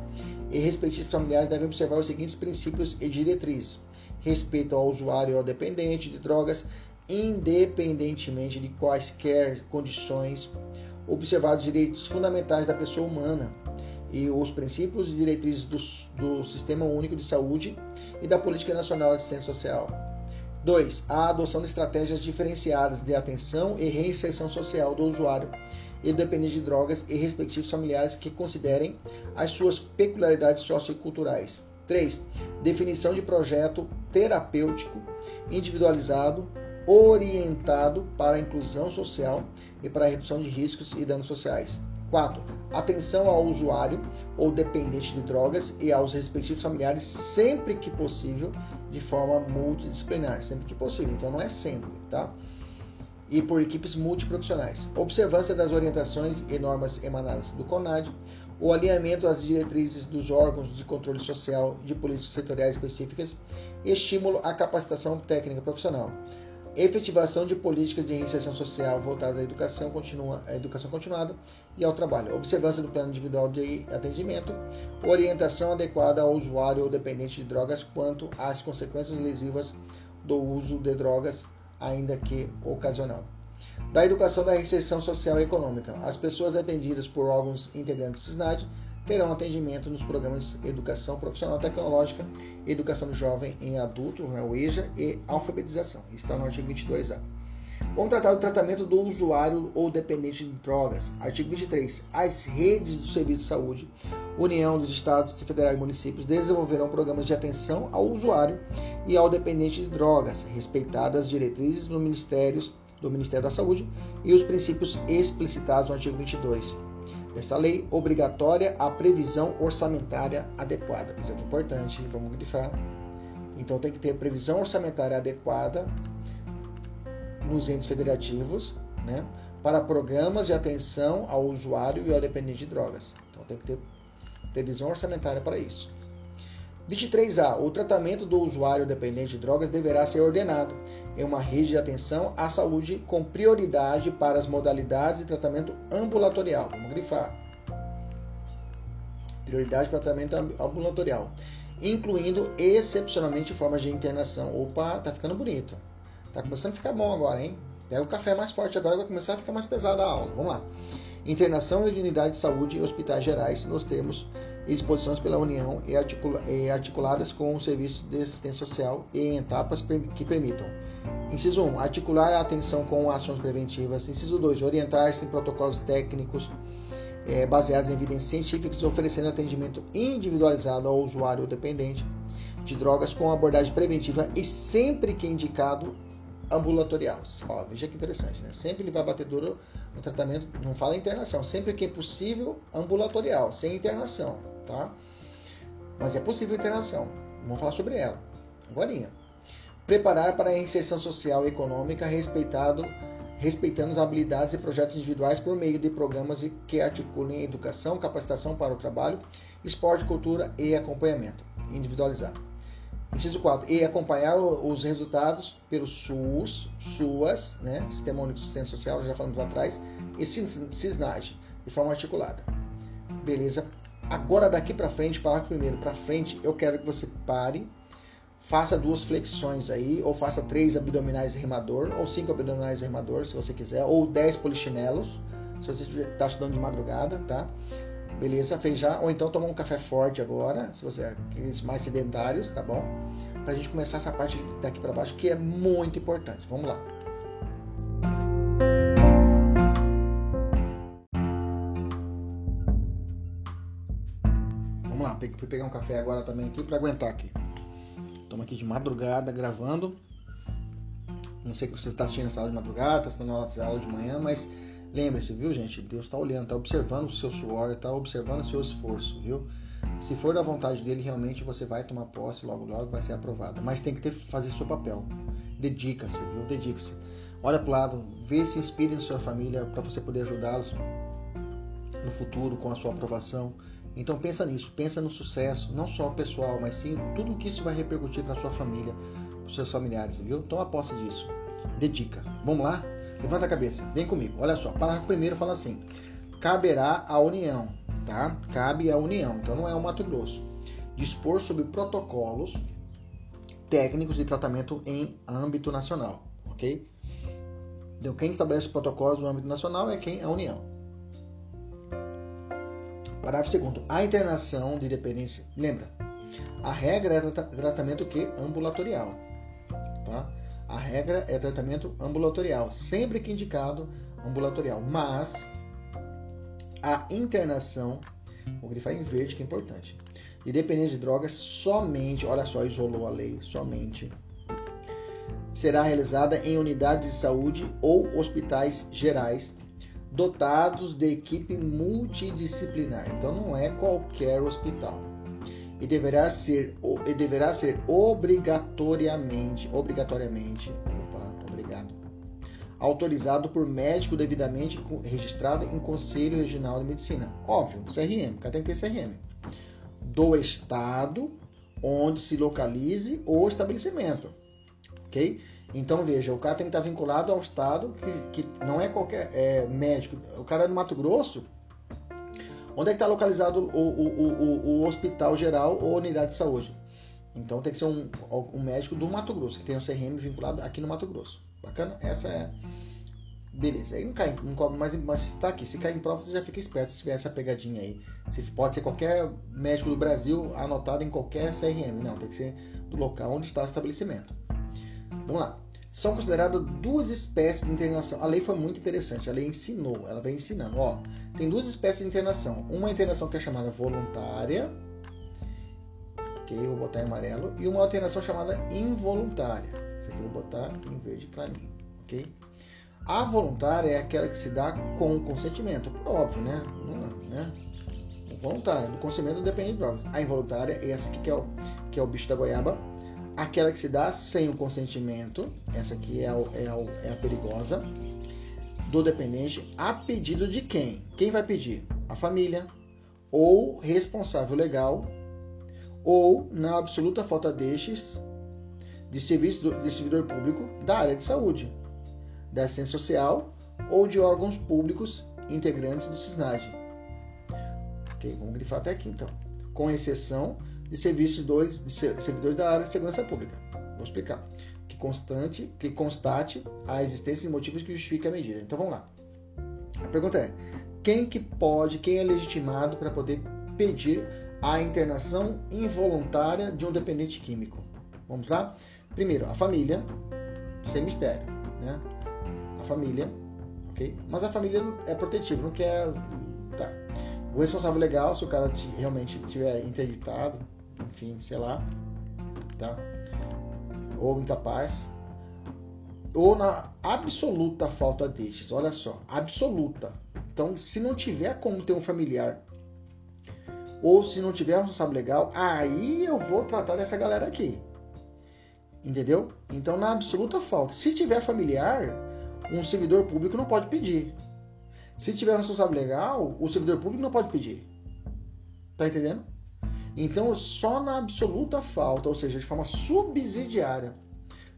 e respectivos familiares devem observar os seguintes princípios e diretrizes: respeito ao usuário e ao dependente de drogas, independentemente de quaisquer condições, observar os direitos fundamentais da pessoa humana e os princípios e diretrizes do, do Sistema Único de Saúde e da Política Nacional de Assistência Social. 2. A adoção de estratégias diferenciadas de atenção e reinserção social do usuário e dependente de drogas e respectivos familiares que considerem as suas peculiaridades socioculturais. 3. Definição de projeto terapêutico individualizado, orientado para a inclusão social e para a redução de riscos e danos sociais. 4. Atenção ao usuário ou dependente de drogas e aos respectivos familiares sempre que possível, de forma multidisciplinar, sempre que possível. Então não é sempre, tá? E por equipes multiprofissionais. Observância das orientações e normas emanadas do CONAD, o alinhamento às diretrizes dos órgãos de controle social de políticas setoriais específicas, estímulo à capacitação técnica profissional. Efetivação de políticas de reinserção social voltadas à educação, continua, à educação continuada e ao trabalho, observância do plano individual de atendimento, orientação adequada ao usuário ou dependente de drogas quanto às consequências lesivas do uso de drogas, ainda que ocasional. Da educação da reinserção social e econômica. As pessoas atendidas por órgãos integrantes do SISNAD terão atendimento nos programas Educação Profissional Tecnológica, Educação do Jovem em Adulto, né, o EJA, e Alfabetização. Está no artigo 22A. Vamos tratar do tratamento do usuário ou dependente de drogas. Artigo 23. As redes do Serviço de Saúde, União dos Estados Federais e Municípios desenvolverão programas de atenção ao usuário e ao dependente de drogas, respeitadas as diretrizes do Ministério, do Ministério da Saúde e os princípios explicitados no artigo 22 dessa lei, obrigatória a previsão orçamentária adequada. Isso aqui é importante, vamos grifar. Então tem que ter previsão orçamentária adequada nos entes federativos, né, para programas de atenção ao usuário e ao dependente de drogas. Então tem que ter previsão orçamentária para isso. 23A. O tratamento do usuário dependente de drogas deverá ser ordenado em uma rede de atenção à saúde com prioridade para as modalidades de tratamento ambulatorial. Vamos grifar. Prioridade para tratamento ambulatorial, incluindo excepcionalmente formas de internação. Opa, tá ficando bonito. Tá começando a ficar bom agora, hein? Pega o café mais forte agora, vai começar a ficar mais pesada a aula. Vamos lá. Internação em unidades de saúde e hospitais gerais nos termos e disposições pela União e, e articuladas com o Serviço de Assistência Social e em etapas que permitam. Inciso 1. Articular a atenção com ações preventivas. Inciso 2. Orientar-se em protocolos técnicos é, baseados em evidências científicas, oferecendo atendimento individualizado ao usuário dependente de drogas com abordagem preventiva e sempre que indicado ambulatorial. Ó, veja que interessante, né? Sempre ele vai bater duro no tratamento, não fala internação, sempre que é possível ambulatorial, sem internação, tá? Mas é possível internação. Vamos falar sobre ela. Agora. Preparar para a inserção social e econômica respeitando as habilidades e projetos individuais por meio de programas que articulem educação, capacitação para o trabalho, esporte, cultura e acompanhamento individualizado. Inciso 4. E acompanhar os resultados pelo SUS, SUAS, né? Sistema Único de Assistência Social, já falamos lá atrás, e CISNAG, de forma articulada. Beleza? Agora daqui para frente, parágrafo primeiro para frente, eu quero que você pare, faça duas flexões aí, ou faça três abdominais remador, ou cinco abdominais remador, se você quiser, ou dez polichinelos, se você está estudando de madrugada, tá? Beleza, fez já. Ou então tomar um café forte agora, se você é mais sedentários, tá bom? Pra gente começar essa parte daqui para baixo, que é muito importante. Vamos lá. Vamos lá, fui pegar um café agora também aqui para aguentar aqui. Estamos aqui de madrugada gravando. Não sei se você está assistindo essa aula de madrugada, está assistindo essa aula de manhã, mas Lembre-se, viu, gente? Deus está olhando, está observando o seu suor, está observando o seu esforço, viu? Se for da vontade dele, realmente você vai tomar posse, logo logo vai ser aprovada. Mas tem que ter, fazer seu papel. Dedica-se, viu? Dedique-se. Olha para o lado, vê se inspire na sua família para você poder ajudá-los no futuro com a sua aprovação. Então pensa nisso, pensa no sucesso, não só pessoal, mas sim tudo o que isso vai repercutir para sua família, para seus familiares, viu? Toma posse disso. Dedica. Vamos lá? Levanta a cabeça, vem comigo. Olha só, parágrafo primeiro fala assim: caberá à União, tá? Cabe à União, então não é o Mato Grosso. Dispor sobre protocolos técnicos de tratamento em âmbito nacional, ok? Então, quem estabelece os protocolos no âmbito nacional é quem? A União. Parágrafo segundo. A internação de dependência. Lembra? A regra é tratamento que ambulatorial, tá? A regra é tratamento ambulatorial, sempre que indicado ambulatorial, mas a internação, vou grifar em verde que é importante, de dependência de drogas somente, olha só, isolou a lei, somente será realizada em unidades de saúde ou hospitais gerais dotados de equipe multidisciplinar. Então não é qualquer hospital e deverá ser, e deverá ser obrigatoriamente, obrigatoriamente, opa, obrigado, autorizado por médico devidamente registrado em Conselho Regional de Medicina. Óbvio, CRM, cada tem que ter CRM. Do estado onde se localize o estabelecimento, ok? Então veja, o cara tem que estar vinculado ao estado que, que não é qualquer é, médico. O cara é no Mato Grosso. Onde é que está localizado o, o, o, o, hospital geral ou unidade de saúde? Então tem que ser um, um médico do Mato Grosso, que tem um CRM vinculado aqui no Mato Grosso. Bacana? Essa é Beleza, aí não cai, não cobre mais, mas se tá aqui, se cair em prova, você já fica esperto se tiver essa pegadinha aí. Se pode ser qualquer médico do Brasil anotado em qualquer CRM, não, tem que ser do local onde está o estabelecimento. Vamos lá. São consideradas duas espécies de internação. A lei foi muito interessante, a lei ensinou, ela vem ensinando. Ó, tem duas espécies de internação. Uma internação que é chamada voluntária, ok, vou botar em amarelo, e uma internação chamada involuntária. Isso aqui eu vou botar em verde clarinho, ok? A voluntária é aquela que se dá com consentimento. Óbvio, né? Não, né? O voluntário, do consentimento depende de drogas. A involuntária é essa aqui que é, o, que é o bicho da goiaba. Aquela que se dá sem o consentimento. Essa aqui é, o, é, é a perigosa. Do dependente. A pedido de quem? Quem vai pedir? A família. Ou responsável legal. Ou, na absoluta falta destes, de serviço de servidor público da área de saúde da assistência social ou de órgãos públicos integrantes do SISNAD. Ok, vamos grifar até aqui então. Com exceção de servidores, de servidores da área de segurança pública. Vou explicar. Que, constante, que constate a existência de motivos que justifiquem a medida. Então vamos lá. A pergunta é: quem que pode, quem é legitimado para poder pedir a internação involuntária de um dependente químico? Vamos lá? Primeiro, a família, sem mistério, né? família, ok? Mas a família é protetiva, não quer. Tá. O responsável legal, se o cara realmente tiver interditado, enfim, sei lá, tá? Ou incapaz, ou na absoluta falta destes, olha só, absoluta. Então, se não tiver como ter um familiar, ou se não tiver um responsável legal, aí eu vou tratar dessa galera aqui. Entendeu? Então, na absoluta falta. Se tiver familiar, um servidor público não pode pedir. Se tiver um responsável legal, o servidor público não pode pedir. Tá entendendo? Então, só na absoluta falta, ou seja, de forma subsidiária,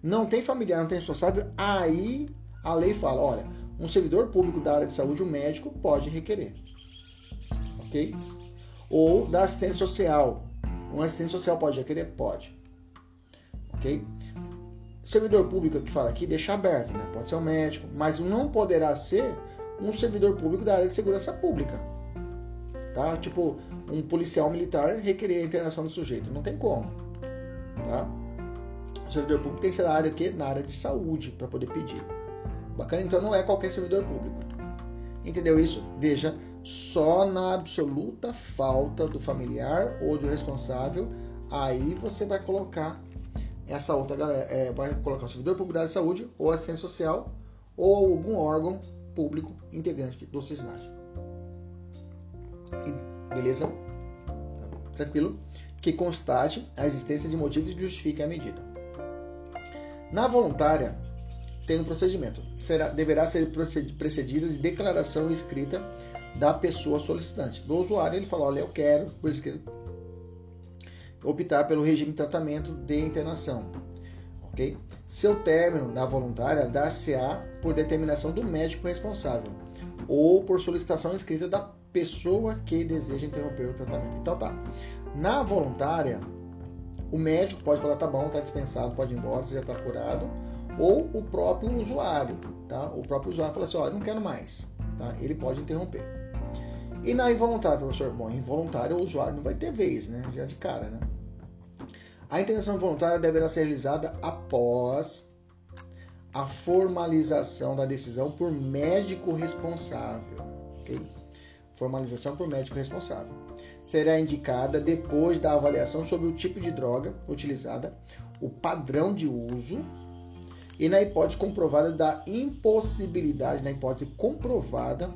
não tem familiar, não tem responsável, aí a lei fala: olha, um servidor público da área de saúde, um médico, pode requerer. Ok? Ou da assistência social. Um assistente social pode requerer? Pode. Ok? Servidor público que fala aqui deixa aberto, né? Pode ser um médico, mas não poderá ser um servidor público da área de segurança pública. Tá? Tipo, um policial militar requerer a internação do sujeito. Não tem como. Tá? O servidor público tem que ser da área na área de saúde para poder pedir. Bacana, então não é qualquer servidor público. Entendeu isso? Veja, só na absoluta falta do familiar ou do responsável, aí você vai colocar essa outra galera é, vai colocar o servidor público da área de saúde, ou assistência social, ou algum órgão público integrante do CISNAD. Beleza? Tranquilo? Que constate a existência de motivos que justifiquem a medida. Na voluntária, tem um procedimento. Será, deverá ser precedido de declaração escrita da pessoa solicitante. Do usuário, ele fala: Olha, eu quero, por escrito, optar pelo regime de tratamento de internação. ok? Seu término da voluntária dar-se-á por determinação do médico responsável ou por solicitação escrita da pessoa que deseja interromper o tratamento. Então tá. Na voluntária, o médico pode falar, tá bom, tá dispensado, pode ir embora, você já está curado, ou o próprio usuário, tá? O próprio usuário fala assim, olha, não quero mais, tá? Ele pode interromper. E na involuntária, professor? Bom, involuntária o usuário não vai ter vez, né? Já de cara, né? A intervenção voluntária deverá ser realizada após a formalização da decisão por médico responsável. Okay? Formalização por médico responsável. Será indicada depois da avaliação sobre o tipo de droga utilizada, o padrão de uso e na hipótese comprovada da impossibilidade, na hipótese comprovada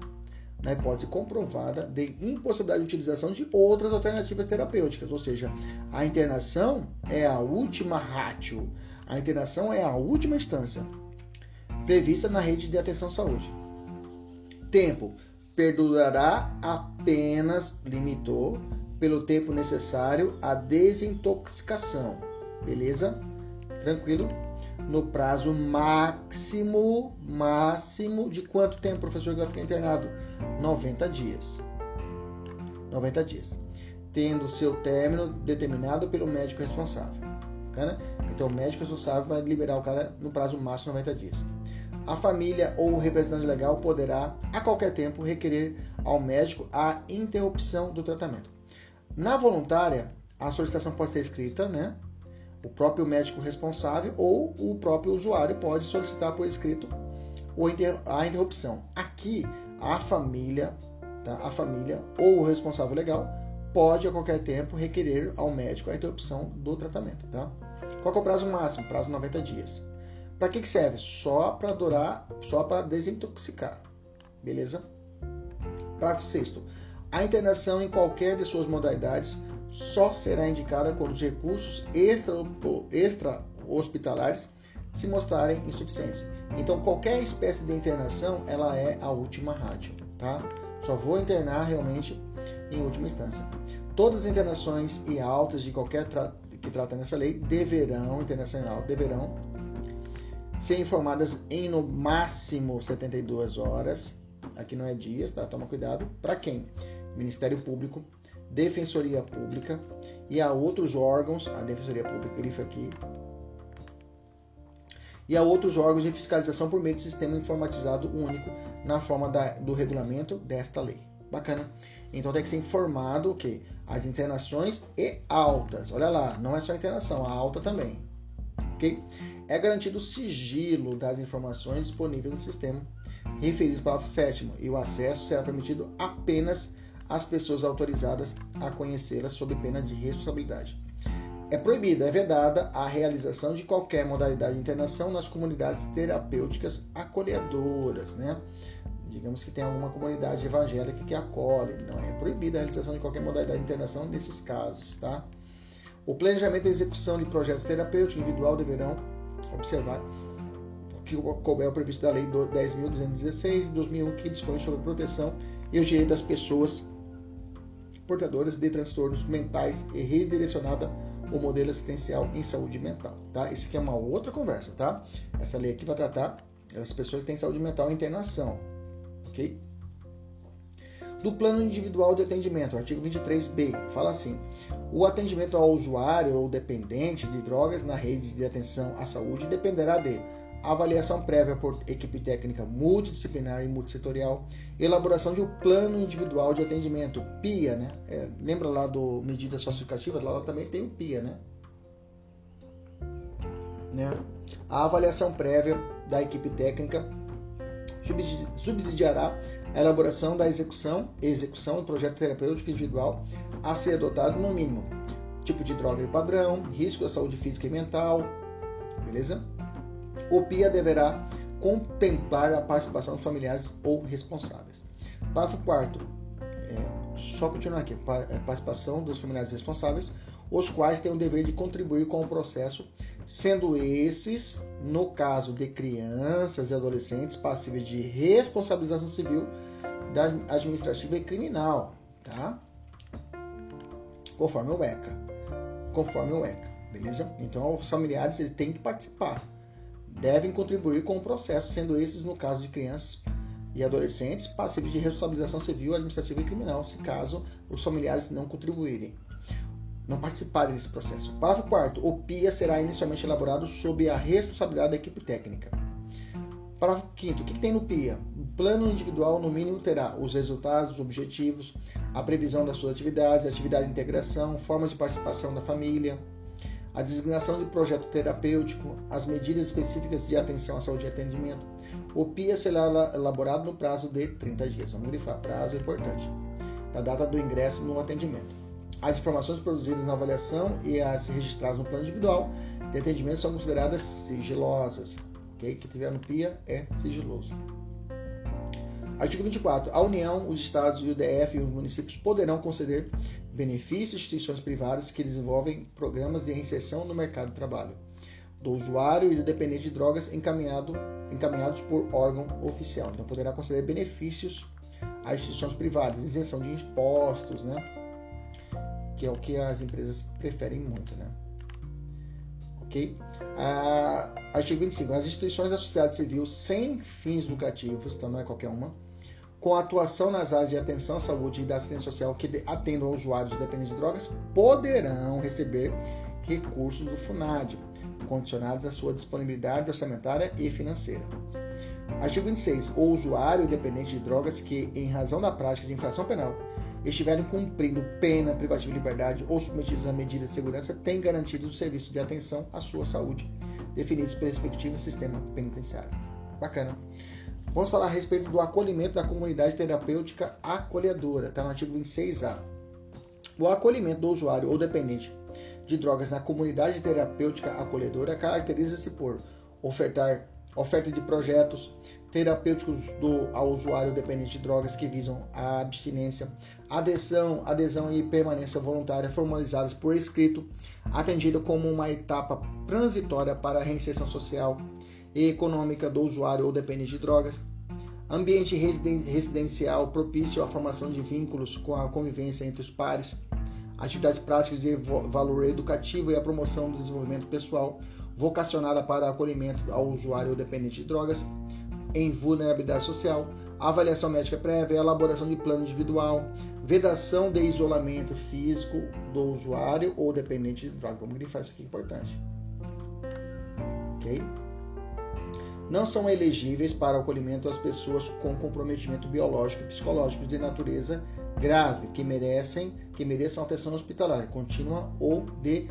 na hipótese comprovada de impossibilidade de utilização de outras alternativas terapêuticas, ou seja, a internação é a última ratio, a internação é a última instância prevista na rede de atenção à saúde. Tempo perdurará apenas, limitou, pelo tempo necessário à desintoxicação. Beleza? Tranquilo? no prazo máximo, máximo de quanto tempo professor vai ficar internado? 90 dias. 90 dias. Tendo seu término determinado pelo médico responsável. Bacana? Então o médico responsável vai liberar o cara no prazo máximo de 90 dias. A família ou o representante legal poderá, a qualquer tempo, requerer ao médico a interrupção do tratamento. Na voluntária, a solicitação pode ser escrita, né? O próprio médico responsável ou o próprio usuário pode solicitar por escrito a interrupção. Aqui, a família, tá? a família ou o responsável legal pode a qualquer tempo requerer ao médico a interrupção do tratamento, tá? Qual é o prazo máximo? Prazo 90 dias. Para que, que serve? Só para durar, só para desintoxicar, beleza? Parágrafo 6 A internação em qualquer de suas modalidades só será indicada quando os recursos extra-hospitalares extra se mostrarem insuficientes. Então, qualquer espécie de internação, ela é a última rádio, tá? Só vou internar realmente em última instância. Todas as internações e altas de qualquer tra que trata nessa lei deverão, internação e alta, deverão ser informadas em no máximo 72 horas. Aqui não é dias, tá? Toma cuidado. Para quem? Ministério Público, Defensoria Pública e a outros órgãos, a Defensoria Pública, grifa aqui, e a outros órgãos de fiscalização por meio de sistema informatizado único na forma da, do regulamento desta lei. Bacana. Então tem que ser informado o que as internações e altas. Olha lá, não é só internação, a alta também. Ok? É garantido o sigilo das informações disponíveis no sistema referidos para o sétimo e o acesso será permitido apenas às pessoas autorizadas a conhecê-las sob pena de responsabilidade. É proibida, é vedada a realização de qualquer modalidade de internação nas comunidades terapêuticas acolhedoras, né? Digamos que tem alguma comunidade evangélica que acolhe, não é proibida a realização de qualquer modalidade de internação nesses casos, tá? O planejamento e execução de projetos terapêuticos individual deverão observar que couber o previsto da Lei 10.216 de 2001, que dispõe sobre a proteção e o direito das pessoas portadoras de transtornos mentais e redirecionada o modelo assistencial em saúde mental, tá? Isso aqui é uma outra conversa, tá? Essa lei aqui vai tratar as pessoas que têm saúde mental em internação, ok? Do plano individual de atendimento, artigo 23b, fala assim: o atendimento ao usuário ou dependente de drogas na rede de atenção à saúde dependerá de avaliação prévia por equipe técnica multidisciplinar e multissetorial, elaboração de um plano individual de atendimento, PIA, né? É, lembra lá do medida socioeducativa? Lá também tem o PIA, né? né? A avaliação prévia da equipe técnica subsidiará a elaboração da execução execução do projeto terapêutico individual a ser adotado no mínimo tipo de droga e padrão, risco à saúde física e mental, beleza? O PIA deverá contemplar a participação dos familiares ou responsáveis. Parágrafo 4 é, só continuar aqui, é, participação dos familiares responsáveis, os quais têm o dever de contribuir com o processo, sendo esses, no caso de crianças e adolescentes, passíveis de responsabilização civil, da administrativa e criminal, tá? Conforme o ECA. Conforme o ECA, beleza? Então, os familiares eles têm que participar devem contribuir com o processo, sendo esses, no caso de crianças e adolescentes, passíveis de responsabilização civil, administrativa e criminal, se caso os familiares não contribuírem, não participarem desse processo. Parágrafo 4 O PIA será inicialmente elaborado sob a responsabilidade da equipe técnica. Parágrafo 5 O que tem no PIA? O plano individual, no mínimo, terá os resultados, os objetivos, a previsão das suas atividades, atividade de integração, formas de participação da família, a designação de projeto terapêutico, as medidas específicas de atenção à saúde e atendimento. O PIA será elaborado no prazo de 30 dias. Vamos grifar, prazo importante. Da data do ingresso no atendimento. As informações produzidas na avaliação e as registradas no plano individual de atendimento são consideradas sigilosas. Okay? Que tiver no PIA é sigiloso. Artigo 24. A União, os Estados e o DF e os municípios poderão conceder benefícios a instituições privadas que desenvolvem programas de reinserção no mercado de trabalho do usuário e do dependente de drogas encaminhado, encaminhados por órgão oficial. Então, poderá conceder benefícios a instituições privadas, isenção de impostos, né? Que é o que as empresas preferem muito, né? Ok? Ah, artigo 25. As instituições da sociedade civil sem fins lucrativos, então não é qualquer uma, com atuação nas áreas de atenção à saúde e da assistência social que atendam a usuários dependentes de drogas, poderão receber recursos do FUNAD, condicionados à sua disponibilidade orçamentária e financeira. Artigo 26. O usuário dependente de drogas que, em razão da prática de infração penal, estiverem cumprindo pena privativa de liberdade ou submetidos a medidas de segurança têm garantido o serviço de atenção à sua saúde, definidos pelo respectivo sistema penitenciário. Bacana. Vamos falar a respeito do acolhimento da comunidade terapêutica acolhedora, está no artigo 26A. O acolhimento do usuário ou dependente de drogas na comunidade terapêutica acolhedora caracteriza-se por ofertar oferta de projetos terapêuticos do, ao usuário dependente de drogas que visam a abstinência, adesão, adesão e permanência voluntária formalizadas por escrito, atendida como uma etapa transitória para a reinserção social, e econômica do usuário ou dependente de drogas, ambiente residencial propício à formação de vínculos com a convivência entre os pares, atividades práticas de valor educativo e a promoção do desenvolvimento pessoal, vocacionada para acolhimento ao usuário ou dependente de drogas em vulnerabilidade social, avaliação médica prévia, elaboração de plano individual, vedação de isolamento físico do usuário ou dependente de drogas. Vamos grifar isso aqui, importante. Ok? não são elegíveis para acolhimento as pessoas com comprometimento biológico e psicológico de natureza grave, que merecem, que mereçam atenção hospitalar contínua ou de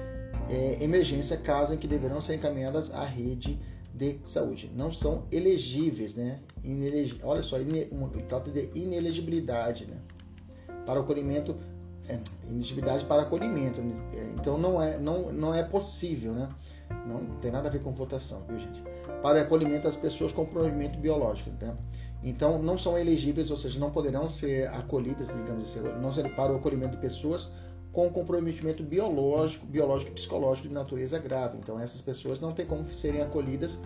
é, emergência, caso em que deverão ser encaminhadas à rede de saúde. Não são elegíveis, né? Ineleg... Olha só, ele trata de inelegibilidade, né? Para o acolhimento, é, inelegibilidade para acolhimento. Né? Então não é, não, não é possível, né? Não tem nada a ver com votação, viu, gente? Para acolhimento das pessoas com comprometimento biológico, tá? Então, não são elegíveis, ou seja, não poderão ser acolhidas, digamos assim, não ser para o acolhimento de pessoas com comprometimento biológico, biológico e psicológico de natureza grave. Então, essas pessoas não têm como serem acolhidas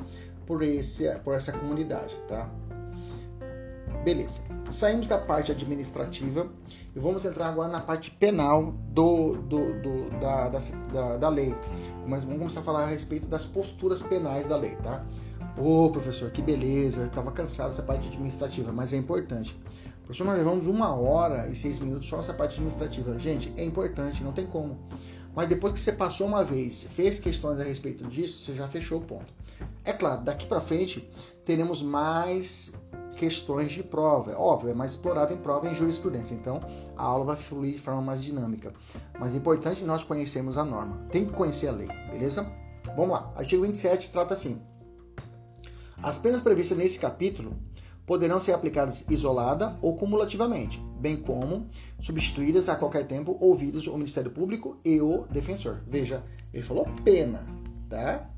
por, esse, por essa comunidade, tá? Beleza. Saímos da parte administrativa e vamos entrar agora na parte penal do, do, do da, da, da, lei. Mas vamos começar a falar a respeito das posturas penais da lei, tá? Ô, professor, que beleza. Estava cansado dessa parte administrativa, mas é importante. Professor, nós levamos uma hora e seis minutos só nessa parte administrativa. Gente, é importante, não tem como. Mas depois que você passou uma vez, fez questões a respeito disso, você já fechou o ponto. É claro, daqui para frente teremos mais questões de prova. É óbvio, é mais explorado em prova em jurisprudência. Então, a aula vai fluir de forma mais dinâmica. Mas é importante nós conhecermos a norma. Tem que conhecer a lei, beleza? Vamos lá. Artigo 27 trata assim: As penas previstas nesse capítulo poderão ser aplicadas isolada ou cumulativamente, bem como substituídas a qualquer tempo ouvidos o Ministério Público e o defensor. Veja, ele falou pena, tá?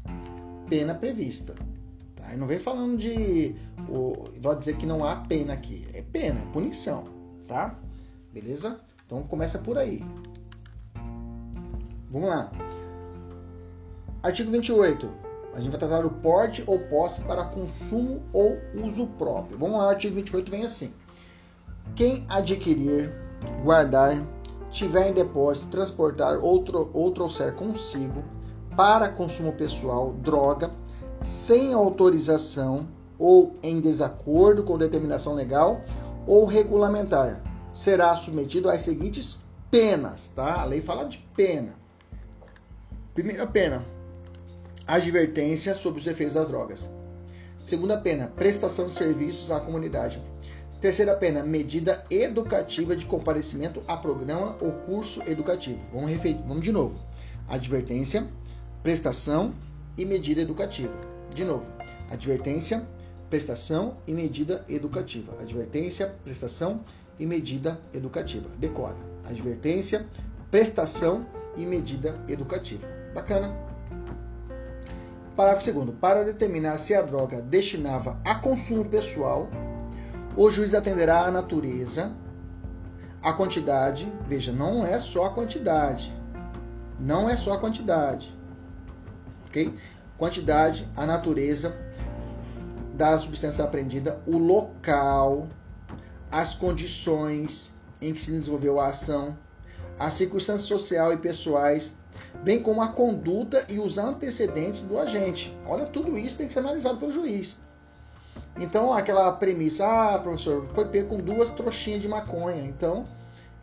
Pena prevista. Tá? E não vem falando de. O, vou dizer que não há pena aqui. É pena, é punição, tá? Beleza? Então começa por aí. Vamos lá. Artigo 28. A gente vai tratar do porte ou posse para consumo ou uso próprio. Vamos lá, artigo 28 vem assim. Quem adquirir, guardar, tiver em depósito, transportar ou, ou trouxer consigo para consumo pessoal droga sem autorização ou em desacordo com determinação legal ou regulamentar será submetido às seguintes penas, tá? A lei fala de pena. Primeira pena, advertência sobre os efeitos das drogas. Segunda pena, prestação de serviços à comunidade. Terceira pena, medida educativa de comparecimento a programa ou curso educativo. Vamos, refer... Vamos de novo. Advertência, prestação e medida educativa. De novo, advertência, prestação e medida educativa. Advertência, prestação e medida educativa. Decora. Advertência, prestação e medida educativa. Bacana? Parágrafo 2. Para determinar se a droga destinava a consumo pessoal, o juiz atenderá à natureza, a quantidade. Veja, não é só a quantidade. Não é só a quantidade. Ok? Quantidade, a natureza da substância apreendida, o local, as condições em que se desenvolveu a ação, a circunstância social e pessoais, bem como a conduta e os antecedentes do agente. Olha, tudo isso tem que ser analisado pelo juiz. Então, aquela premissa, ah, professor, foi pego com duas trouxinhas de maconha, então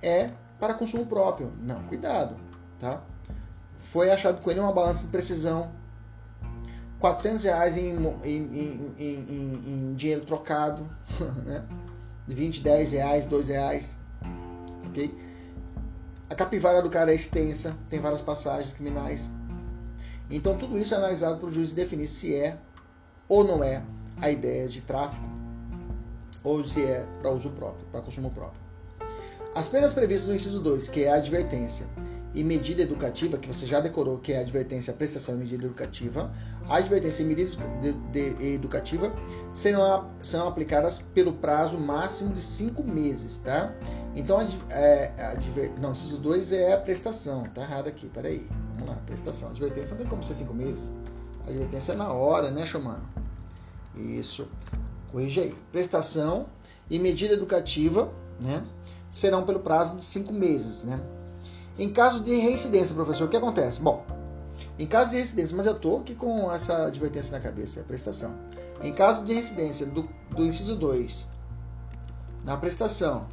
é para consumo próprio. Não, cuidado, tá? Foi achado com ele uma balança de precisão, 400 reais em, em, em, em dinheiro trocado, <laughs> né? 20, 10 reais, 2 reais, ok? A capivara do cara é extensa, tem várias passagens criminais. Então tudo isso é analisado para o juiz definir se é ou não é a ideia de tráfico ou se é para uso próprio, para consumo próprio. As penas previstas no inciso 2, que é a advertência, e medida educativa, que você já decorou, que é a advertência, prestação e medida educativa, a advertência e medida educativa serão, serão aplicadas pelo prazo máximo de cinco meses, tá? Então, a, é, a não, inciso 2 é a prestação, tá errado aqui, peraí, vamos lá, prestação. Advertência não tem como ser cinco meses, a advertência é na hora, né, chamando? Isso, corrige aí. Prestação e medida educativa, né, serão pelo prazo de cinco meses, né? Em caso de reincidência, professor, o que acontece? Bom, em caso de reincidência, mas eu estou aqui com essa advertência na cabeça, a prestação. Em caso de reincidência do, do inciso 2, na prestação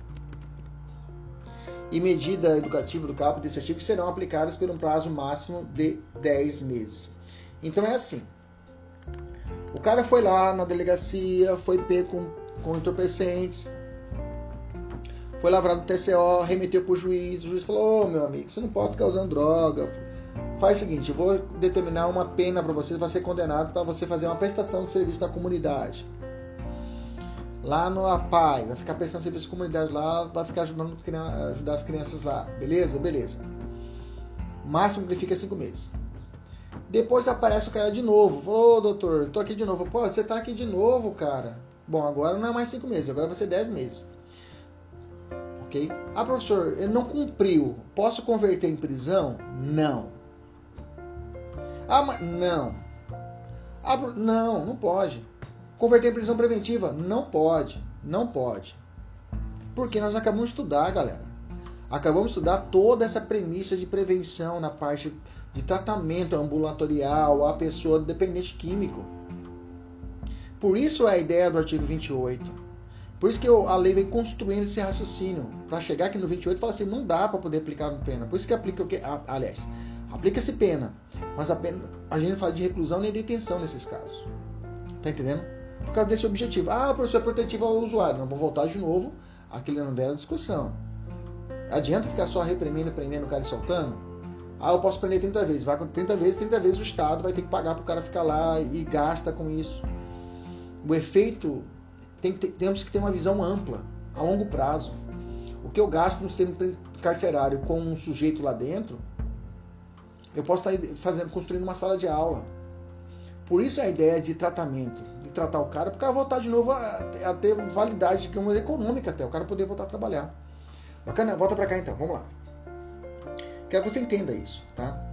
e medida educativa do caput desse artigo serão aplicadas por um prazo máximo de 10 meses. Então é assim. O cara foi lá na delegacia, foi pego com, com entorpecentes, foi lavrado no TCO, remeteu para o juiz. O juiz falou: Ô oh, meu amigo, você não pode ficar usando droga. Faz o seguinte: eu vou determinar uma pena para você, vai ser condenado para você fazer uma prestação de serviço na comunidade. Lá no APAI, vai ficar prestando serviço na comunidade lá, vai ficar ajudando ajudar as crianças lá. Beleza? Beleza. máximo que ele fica é cinco meses. Depois aparece o cara de novo. Falou, ô doutor, tô aqui de novo. Pô, você tá aqui de novo, cara. Bom, agora não é mais cinco meses, agora vai ser dez meses ok? Ah, professor, ele não cumpriu. Posso converter em prisão? Não. Ah, mas não. Ah, não, não pode. Converter em prisão preventiva? Não pode. Não pode. Porque nós acabamos de estudar, galera. Acabamos de estudar toda essa premissa de prevenção na parte de tratamento ambulatorial a pessoa dependente químico. Por isso a ideia do artigo 28 por isso que a lei vem construindo esse raciocínio, para chegar aqui no 28 e falar assim, não dá para poder aplicar pena. Por isso que aplica o que? Aliás, aplica-se pena, mas a, pena, a gente fala de reclusão nem detenção nesses casos. Tá entendendo? Por causa desse objetivo. Ah, professor, é protetivo ao usuário. Não vou voltar de novo àquele não velha discussão. Adianta ficar só reprimindo, prendendo o cara e soltando? Ah, eu posso prender 30 vezes. Vai com 30 vezes, 30 vezes o Estado vai ter que pagar para o cara ficar lá e gasta com isso. O efeito tem temos que ter uma visão ampla, a longo prazo. O que eu gasto no sistema carcerário com um sujeito lá dentro, eu posso estar fazendo, construindo uma sala de aula. Por isso a ideia de tratamento, de tratar o cara, para o cara voltar de novo a, a ter validade de uma econômica até, o cara poder voltar a trabalhar. Bacana? Volta para cá então, vamos lá. Quero que você entenda isso, tá?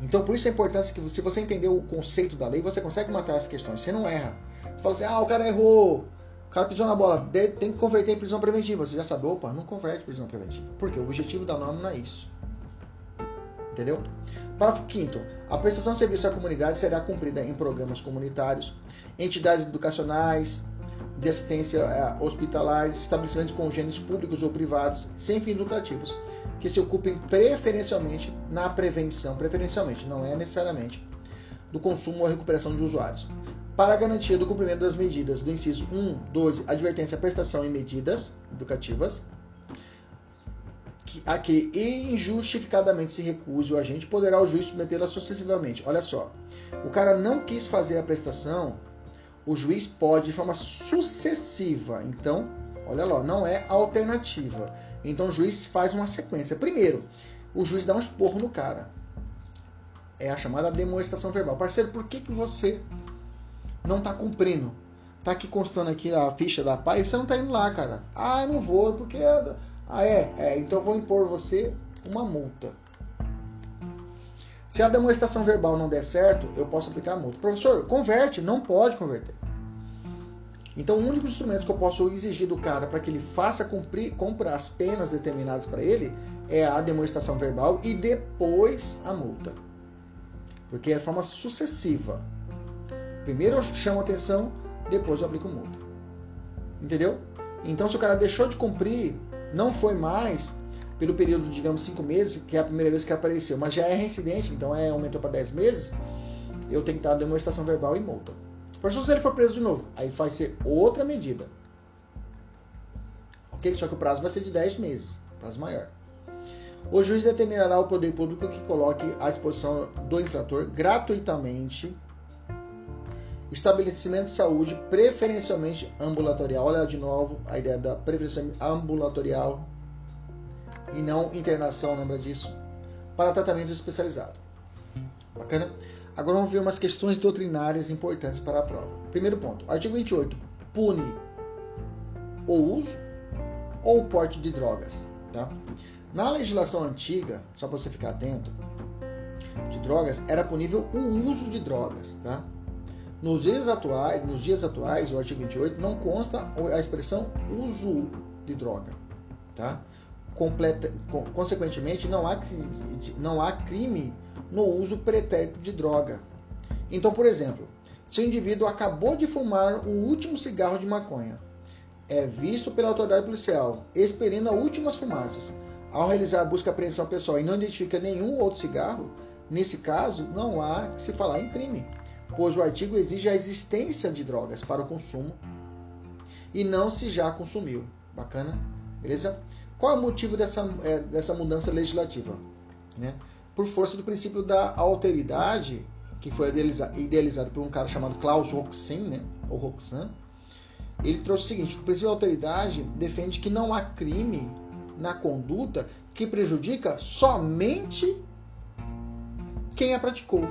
Então, por isso a importância que se você entender o conceito da lei, você consegue matar essas questões. Você não erra. Você fala assim, ah, o cara errou, o cara pisou na bola, tem que converter em prisão preventiva. Você já sabe, opa, não converte em prisão preventiva. Porque o objetivo da norma não é isso. Entendeu? Parágrafo 5 A prestação de serviço à comunidade será cumprida em programas comunitários, entidades educacionais, de assistência eh, hospitalares, estabelecimentos congêneres públicos ou privados, sem fins lucrativos, que se ocupem preferencialmente na prevenção, preferencialmente, não é necessariamente, do consumo ou recuperação de usuários, para a garantia do cumprimento das medidas do inciso 1, 12, advertência, prestação e medidas educativas, a que injustificadamente se recuse o agente, poderá o juiz submetê-la sucessivamente. Olha só, o cara não quis fazer a prestação, o juiz pode de forma sucessiva. Então, olha lá, não é alternativa. Então o juiz faz uma sequência. Primeiro, o juiz dá um esporro no cara. É a chamada demonstração verbal. Parceiro, por que, que você não está cumprindo. Tá aqui constando aqui a ficha da PAI, você não está indo lá, cara. Ah, não vou, porque. Ah, é? É, então eu vou impor você uma multa. Se a demonstração verbal não der certo, eu posso aplicar a multa. Professor, converte. Não pode converter. Então, o único instrumento que eu posso exigir do cara para que ele faça cumprir, cumpra as penas determinadas para ele é a demonstração verbal e depois a multa. Porque é forma sucessiva. Primeiro eu chamo atenção, depois eu aplico multa. Entendeu? Então, se o cara deixou de cumprir, não foi mais pelo período, digamos, cinco meses, que é a primeira vez que apareceu, mas já é reincidente, então é, aumentou para 10 meses, eu tenho que dar demonstração verbal e multa. Por exemplo, se ele for preso de novo, aí vai ser outra medida. Ok? Só que o prazo vai ser de 10 meses, prazo maior. O juiz determinará ao poder público que coloque à disposição do infrator gratuitamente estabelecimento de saúde, preferencialmente ambulatorial. Olha de novo a ideia da preferência ambulatorial e não internação, lembra disso? Para tratamento especializado. Bacana? Agora vamos ver umas questões doutrinárias importantes para a prova. Primeiro ponto. Artigo 28 pune o uso ou o porte de drogas. Tá? Na legislação antiga, só para você ficar atento, de drogas, era punível o uso de drogas. Tá? Nos dias atuais, nos dias atuais, o artigo 28 não consta a expressão uso de droga. Tá? Completa, consequentemente, não há, não há crime no uso pretérito de droga. Então, por exemplo, se o indivíduo acabou de fumar o último cigarro de maconha, é visto pela autoridade policial experindo as últimas fumaças, ao realizar a busca e apreensão pessoal e não identifica nenhum outro cigarro, nesse caso não há que se falar em crime, pois o artigo exige a existência de drogas para o consumo e não se já consumiu. Bacana? Beleza? Qual é o motivo dessa, é, dessa mudança legislativa? Né? por força do princípio da alteridade, que foi idealizado por um cara chamado Klaus Roxen, né, ou Roxan, ele trouxe o seguinte: o princípio da alteridade defende que não há crime na conduta que prejudica somente quem a praticou.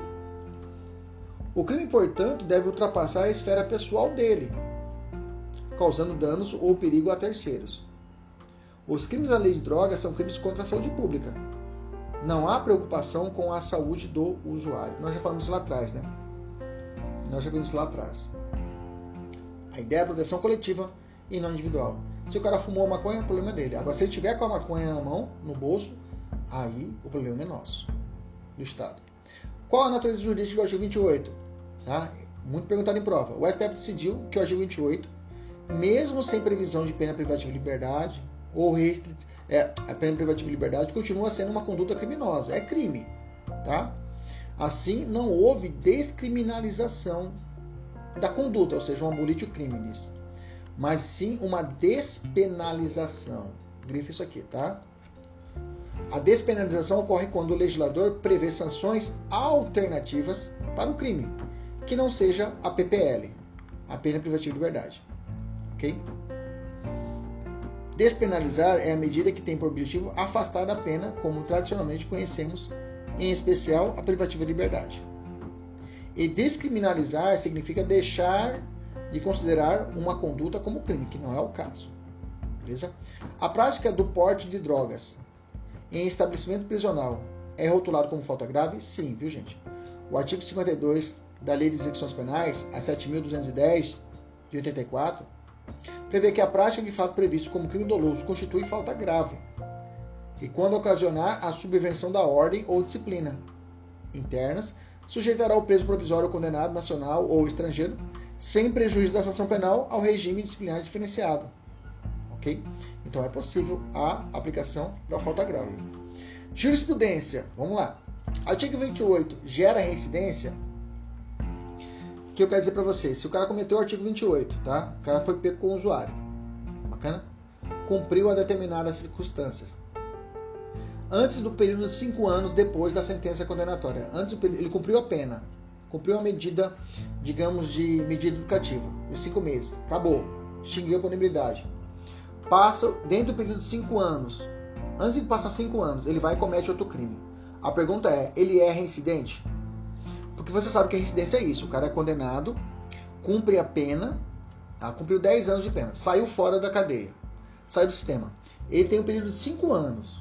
O crime, portanto, deve ultrapassar a esfera pessoal dele, causando danos ou perigo a terceiros. Os crimes da lei de drogas são crimes contra a saúde pública, não há preocupação com a saúde do usuário. Nós já falamos lá atrás, né? Nós já vimos lá atrás. A ideia é a proteção coletiva e não individual. Se o cara fumou maconha, o problema é dele. Agora, se ele tiver com a maconha na mão, no bolso, aí o problema é nosso, do Estado. Qual a natureza jurídica do artigo 28? Tá? Muito perguntado em prova. O STF decidiu que o artigo 28, mesmo sem previsão de pena privativa de liberdade ou restrição é, a pena privativa de liberdade continua sendo uma conduta criminosa, é crime, tá? Assim, não houve descriminalização da conduta, ou seja, um abolitio criminis, mas sim uma despenalização. Grife isso aqui, tá? A despenalização ocorre quando o legislador prevê sanções alternativas para o crime, que não seja a PPL, a pena privativa de liberdade. Ok? Despenalizar é a medida que tem por objetivo afastar da pena, como tradicionalmente conhecemos, em especial a privativa de liberdade. E descriminalizar significa deixar de considerar uma conduta como crime, que não é o caso. Beleza? A prática do porte de drogas em estabelecimento prisional é rotulado como falta grave? Sim, viu gente? O artigo 52 da Lei de Execuções Penais, a 7.210 de 84, prevê que a prática de fato previsto como crime doloso constitui falta grave, e quando ocasionar a subversão da ordem ou disciplina internas, sujeitará o preso provisório condenado nacional ou estrangeiro, sem prejuízo da sanção penal, ao regime disciplinar diferenciado. Ok? Então é possível a aplicação da falta grave. Jurisprudência, vamos lá. Artigo 28 gera reincidência o que eu quero dizer para você? Se o cara cometeu o artigo 28, tá? O cara foi pego com o usuário. Bacana? Cumpriu a determinadas circunstâncias. Antes do período de 5 anos depois da sentença condenatória. Antes do ele cumpriu a pena. Cumpriu a medida, digamos, de medida educativa. Os 5 meses. Acabou. Extinguiu a punibilidade. Passa dentro do período de 5 anos. Antes de passar 5 anos, ele vai e comete outro crime. A pergunta é: ele é reincidente? Porque você sabe que a residência é isso. O cara é condenado, cumpre a pena, tá? cumpriu 10 anos de pena, saiu fora da cadeia, saiu do sistema. Ele tem um período de 5 anos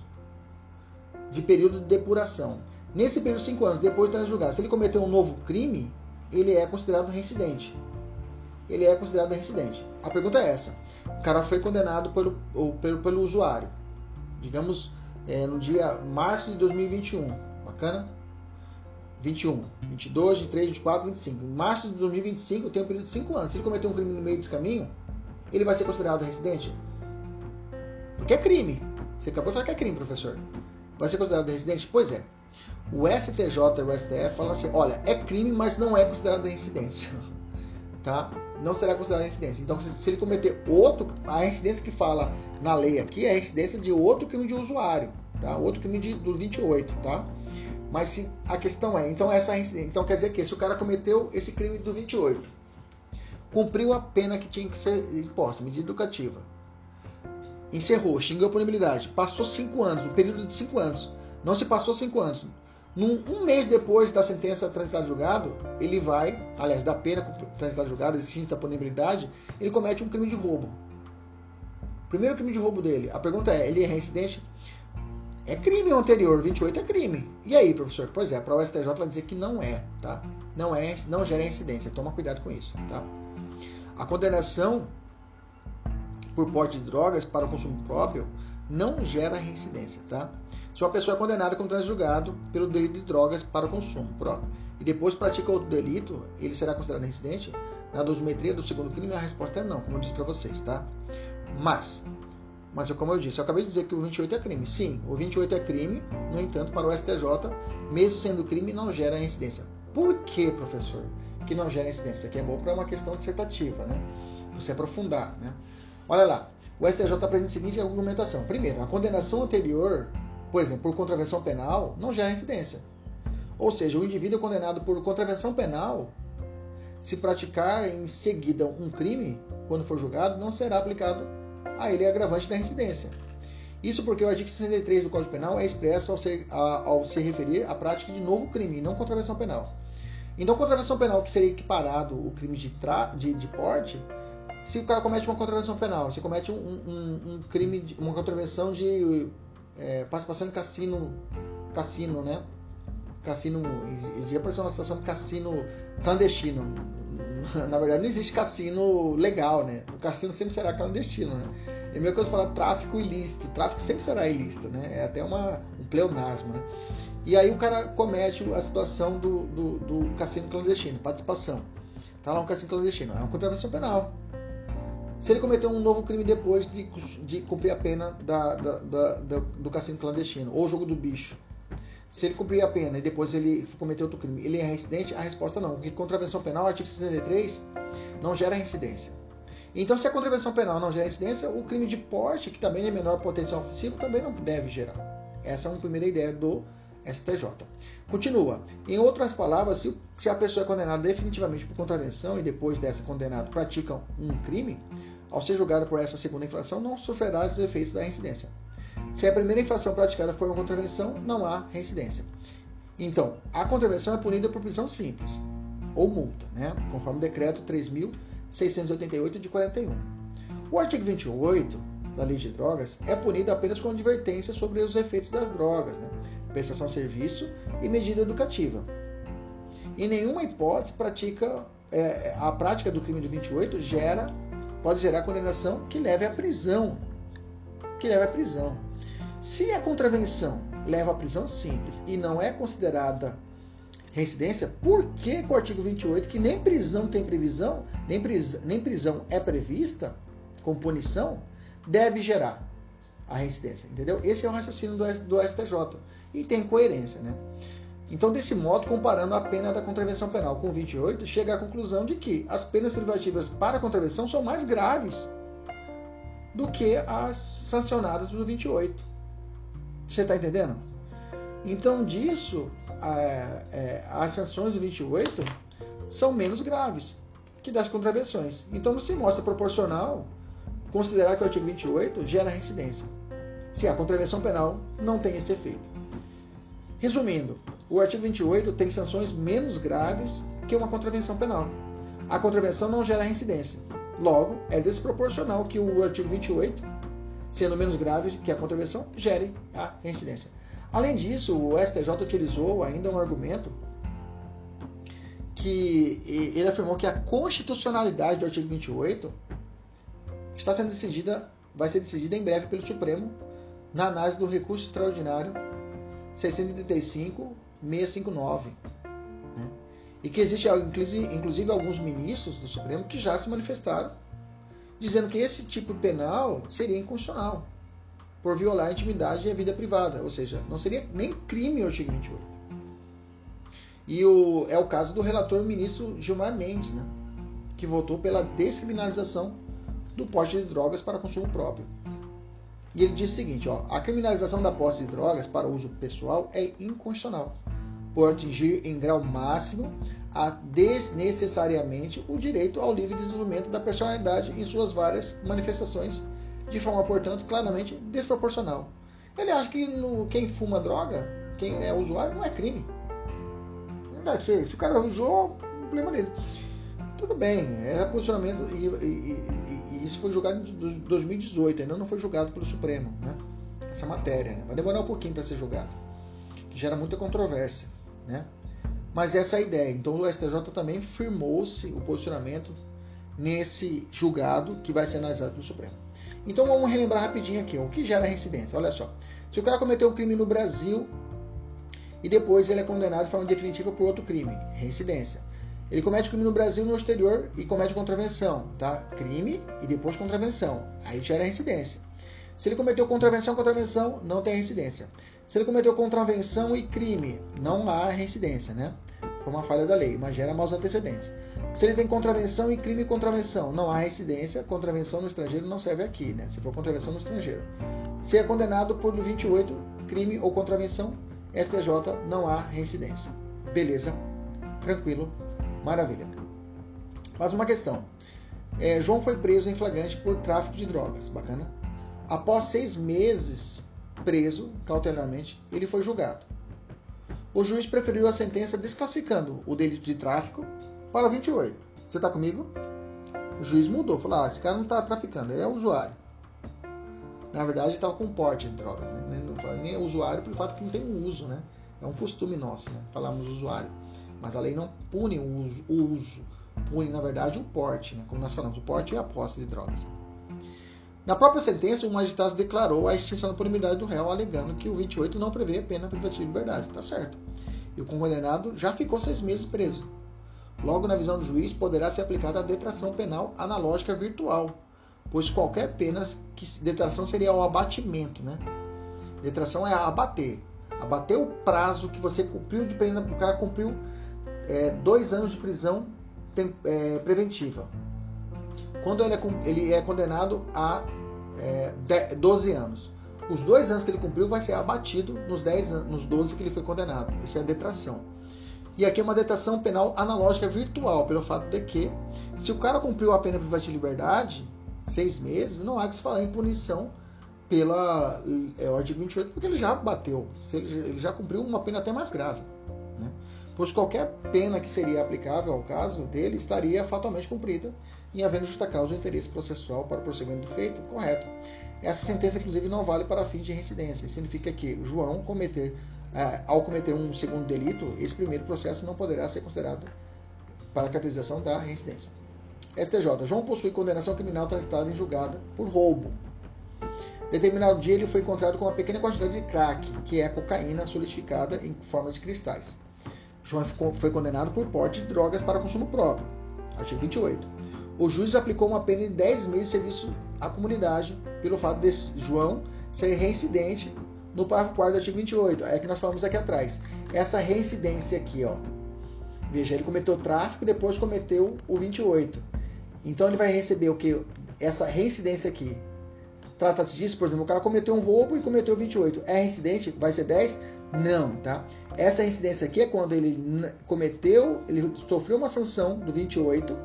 de período de depuração. Nesse período de 5 anos, depois de julgar, se ele cometeu um novo crime, ele é considerado reincidente. ele é considerado reincidente. A pergunta é essa: o cara foi condenado pelo, pelo, pelo usuário, digamos, é, no dia março de 2021, bacana? 21, 22, 23, 24, 25. Em março de 2025 tem um período de 5 anos. Se ele cometeu um crime no meio desse caminho, ele vai ser considerado residente? Porque é crime. Você acabou de falar que é crime, professor. Vai ser considerado residente? Pois é. O STJ e o STF falam assim: olha, é crime, mas não é considerado reincidência. <laughs> Tá? Não será considerado reincidência. Então, se ele cometer outro, a reincidência que fala na lei aqui é a reincidência de outro crime de usuário, tá? Outro crime de, do 28, tá? Mas se a questão é, então essa então quer dizer que se o cara cometeu esse crime do 28, cumpriu a pena que tinha que ser imposta, medida educativa, encerrou, xingou a punibilidade, passou cinco anos, um período de cinco anos, não se passou cinco anos. Num, um mês depois da sentença transitada julgado, ele vai, aliás, da pena transitada julgado, extinta a punibilidade, ele comete um crime de roubo. Primeiro crime de roubo dele. A pergunta é, ele é reincidente? É crime o anterior, 28 é crime. E aí, professor? Pois é, para o STJ vai dizer que não é, tá? Não é, não gera incidência. Toma cuidado com isso, tá? A condenação por porte de drogas para o consumo próprio não gera reincidência, tá? Se uma pessoa é condenada como transjulgado pelo delito de drogas para o consumo próprio e depois pratica outro delito, ele será considerado reincidente? Na dosimetria do segundo crime, a resposta é não, como eu disse para vocês, tá? Mas mas, como eu disse, eu acabei de dizer que o 28 é crime. Sim, o 28 é crime, no entanto, para o STJ, mesmo sendo crime, não gera incidência. Por que, professor, que não gera incidência? Aqui é bom para uma questão dissertativa, né? Você aprofundar, né? Olha lá, o STJ apresenta a seguinte argumentação. Primeiro, a condenação anterior, por exemplo, por contravenção penal, não gera incidência. Ou seja, o indivíduo é condenado por contravenção penal, se praticar em seguida um crime, quando for julgado, não será aplicado a ele é agravante da reincidência. Isso porque o artigo 63 do Código Penal é expresso ao, ser, a, ao se referir à prática de novo crime, não contravenção penal. Então, contravenção penal que seria equiparado o crime de, tra, de, de porte, se o cara comete uma contravenção penal, se comete um, um, um crime, de, uma contravenção de é, participação em cassino, cassino, né? Cassino, existia apareceu uma situação de cassino clandestino, <laughs> na verdade não existe cassino legal, né? O cassino sempre será clandestino, né? É a mesma coisa falar tráfico ilícito. Tráfico sempre será ilícito, né? É até uma, um pleonasmo, né? E aí o cara comete a situação do, do, do cassino clandestino, participação. Tá lá um cassino clandestino. É uma contravenção penal. Se ele cometeu um novo crime depois de, de cumprir a pena da, da, da, do cassino clandestino, ou jogo do bicho, se ele cumprir a pena e depois ele cometer outro crime, ele é reincidente? A resposta não, porque contravenção penal, artigo 63, não gera reincidência. Então, se a contravenção penal não gera incidência, o crime de porte, que também é menor potencial ofensivo, também não deve gerar. Essa é uma primeira ideia do STJ. Continua. Em outras palavras, se, se a pessoa é condenada definitivamente por contravenção e depois dessa condenado pratica um crime, ao ser julgado por essa segunda infração, não sofrerá os efeitos da reincidência. Se a primeira infração praticada for uma contravenção, não há reincidência. Então, a contravenção é punida por prisão simples ou multa, né? conforme o decreto 3.688 de 41. O artigo 28 da Lei de Drogas é punido apenas com advertência sobre os efeitos das drogas, né? prestação de serviço e medida educativa. Em nenhuma hipótese pratica é, a prática do crime de 28 gera pode gerar condenação que leve à prisão, que leve à prisão. Se a contravenção leva à prisão simples e não é considerada reincidência, por que, o artigo 28, que nem prisão tem previsão, nem prisão, nem prisão é prevista com punição, deve gerar a reincidência? Entendeu? Esse é o raciocínio do, do STJ e tem coerência, né? Então, desse modo, comparando a pena da contravenção penal com 28, chega à conclusão de que as penas privativas para a contravenção são mais graves do que as sancionadas do 28. Você está entendendo? Então, disso, é, as sanções do 28 são menos graves que das contravenções. Então, não se mostra proporcional considerar que o artigo 28 gera reincidência, se a contravenção penal não tem esse efeito. Resumindo, o artigo 28 tem sanções menos graves que uma contravenção penal. A contravenção não gera reincidência. Logo, é desproporcional que o artigo 28 sendo menos grave que a contravenção, gere a reincidência. Além disso, o STJ utilizou ainda um argumento que ele afirmou que a constitucionalidade do artigo 28 está sendo decidida, vai ser decidida em breve pelo Supremo na análise do recurso extraordinário 635-659. Né? E que existe, inclusive, alguns ministros do Supremo que já se manifestaram dizendo que esse tipo penal seria inconstitucional por violar a intimidade e a vida privada, ou seja, não seria nem crime o artigo 28. E o, é o caso do relator ministro Gilmar Mendes, né, que votou pela descriminalização do porte de drogas para consumo próprio. E ele diz o seguinte: ó, a criminalização da posse de drogas para uso pessoal é inconstitucional, por atingir em grau máximo a desnecessariamente o direito ao livre desenvolvimento da personalidade em suas várias manifestações, de forma, portanto, claramente desproporcional. Ele acha que no, quem fuma droga, quem é usuário, não é crime. Verdade, se, se o cara usou, problema dele. Tudo bem, é posicionamento e, e, e, e, isso foi julgado em 2018, ainda não foi julgado pelo Supremo, né? Essa matéria né? vai demorar um pouquinho para ser julgado, que gera muita controvérsia, né? Mas essa é a ideia. Então o STJ também firmou-se o posicionamento nesse julgado que vai ser analisado pelo Supremo. Então vamos relembrar rapidinho aqui o que gera residência. Olha só, se o cara cometeu um crime no Brasil e depois ele é condenado de forma definitiva por outro crime, reincidência. Ele comete crime no Brasil no exterior e comete contravenção, tá? Crime e depois contravenção. Aí gera reincidência. Se ele cometeu contravenção, contravenção, não tem reincidência. Se ele cometeu contravenção e crime, não há reincidência, né? Foi uma falha da lei, mas gera maus antecedentes. Se ele tem contravenção e crime e contravenção, não há reincidência, contravenção no estrangeiro não serve aqui, né? Se for contravenção no estrangeiro. Se é condenado por 28, crime ou contravenção, STJ não há reincidência. Beleza, tranquilo, maravilha. Mais uma questão. É, João foi preso em flagrante por tráfico de drogas. Bacana. Após seis meses preso cautelarmente, ele foi julgado. O juiz preferiu a sentença desclassificando o delito de tráfico para 28. Você está comigo? O juiz mudou, falou: ah, esse cara não está traficando, ele é usuário. Na verdade, estava com porte de drogas. Né? Nem usuário pelo fato que não tem um uso, né? É um costume nosso, né? Falarmos usuário. Mas a lei não pune o uso, o uso. Pune, na verdade, o porte, né? Como nós falamos, o porte e a posse de drogas. Na própria sentença, o magistrado declarou a extinção da punibilidade do réu, alegando que o 28 não prevê pena privativa de liberdade. Tá certo. E o condenado já ficou seis meses preso. Logo, na visão do juiz, poderá ser aplicada a detração penal analógica virtual, pois qualquer pena que detração seria o abatimento, né? Detração é abater. Abater o prazo que você cumpriu de pena, o cara cumpriu é, dois anos de prisão é, preventiva. Quando ele é, ele é condenado a é, 12 anos. Os dois anos que ele cumpriu vai ser abatido nos, 10 anos, nos 12 que ele foi condenado. Isso é detração. E aqui é uma detração penal analógica virtual, pelo fato de que, se o cara cumpriu a pena privativa de liberdade, seis meses, não há que se falar em punição pela é, o artigo 28, porque ele já bateu, ele já cumpriu uma pena até mais grave. Né? Pois qualquer pena que seria aplicável ao caso dele estaria fatalmente cumprida, em havendo justa causa o interesse processual para o prosseguimento do feito correto. Essa sentença, inclusive, não vale para fins de reincidência. Isso significa que João cometer, é, ao cometer um segundo delito, esse primeiro processo não poderá ser considerado para a caracterização da reincidência. STJ. João possui condenação criminal transitada em julgada por roubo. Determinado dia ele foi encontrado com uma pequena quantidade de crack, que é cocaína solidificada em forma de cristais. João foi condenado por porte de drogas para consumo próprio. Artigo 28. O juiz aplicou uma pena de 10 meses de serviço à comunidade pelo fato de João ser reincidente no parágrafo 4 do artigo 28. É que nós falamos aqui atrás. Essa reincidência aqui, ó. Veja, ele cometeu tráfico e depois cometeu o 28. Então ele vai receber o que? Essa reincidência aqui. Trata-se disso, por exemplo, o cara cometeu um roubo e cometeu 28. É reincidente? Vai ser 10? Não, tá? Essa reincidência aqui é quando ele cometeu, ele sofreu uma sanção do 28,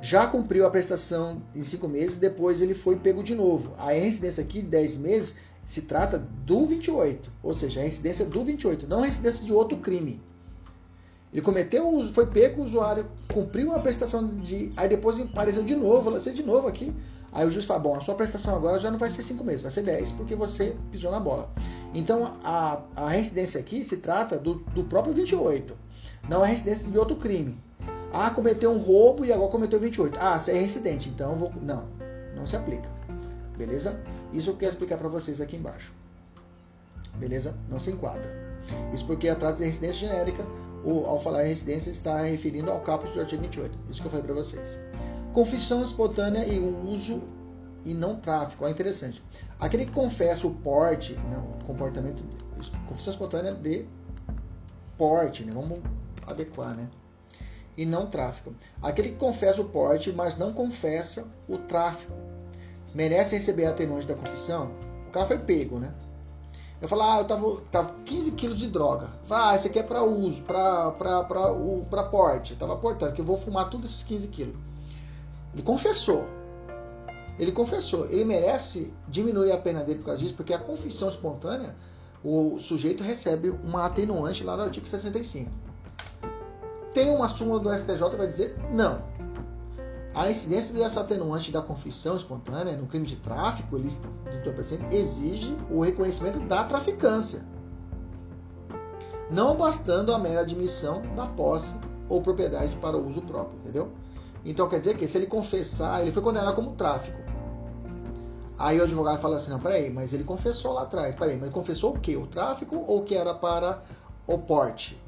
já cumpriu a prestação em 5 meses, depois ele foi pego de novo. A reincidência aqui, 10 meses, se trata do 28, ou seja, a reincidência do 28, não a reincidência de outro crime. Ele cometeu, foi pego, o usuário cumpriu a prestação de. Aí depois apareceu de novo, lancei de novo aqui. Aí o juiz fala: bom, a sua prestação agora já não vai ser 5 meses, vai ser 10, porque você pisou na bola. Então a, a reincidência aqui se trata do, do próprio 28. Não é residência de outro crime. Ah, cometeu um roubo e agora cometeu 28. Ah, você é residente, então vou. Não, não se aplica. Beleza? Isso eu quero explicar para vocês aqui embaixo. Beleza? Não se enquadra. Isso porque atrás de residência genérica, ou ao falar residência, está referindo ao caput do artigo 28. Isso que eu falei para vocês. Confissão espontânea e o uso e não tráfico. Olha interessante. Aquele que confessa o porte, né, o comportamento, confissão espontânea de porte, né? Vamos adequar, né? E não tráfico. Aquele que confessa o porte, mas não confessa o tráfico, merece receber atenuante da confissão? O cara foi pego, né? Eu falo, ah, eu tava, tava 15 quilos de droga. Ah, isso aqui é para uso, para porte. Eu tava portando, que eu vou fumar tudo esses 15 quilos. Ele confessou. Ele confessou. Ele merece diminuir a pena dele por causa disso, porque a confissão espontânea, o sujeito recebe uma atenuante lá no artigo 65. Tem uma súmula do STJ que vai dizer não. A incidência dessa atenuante da confissão espontânea no crime de tráfico ele, exige o reconhecimento da traficância, não bastando a mera admissão da posse ou propriedade para uso próprio, entendeu? Então quer dizer que se ele confessar, ele foi condenado como tráfico. Aí o advogado fala assim, não, peraí, mas ele confessou lá atrás. Peraí, mas ele confessou o quê? O tráfico ou que era para o porte?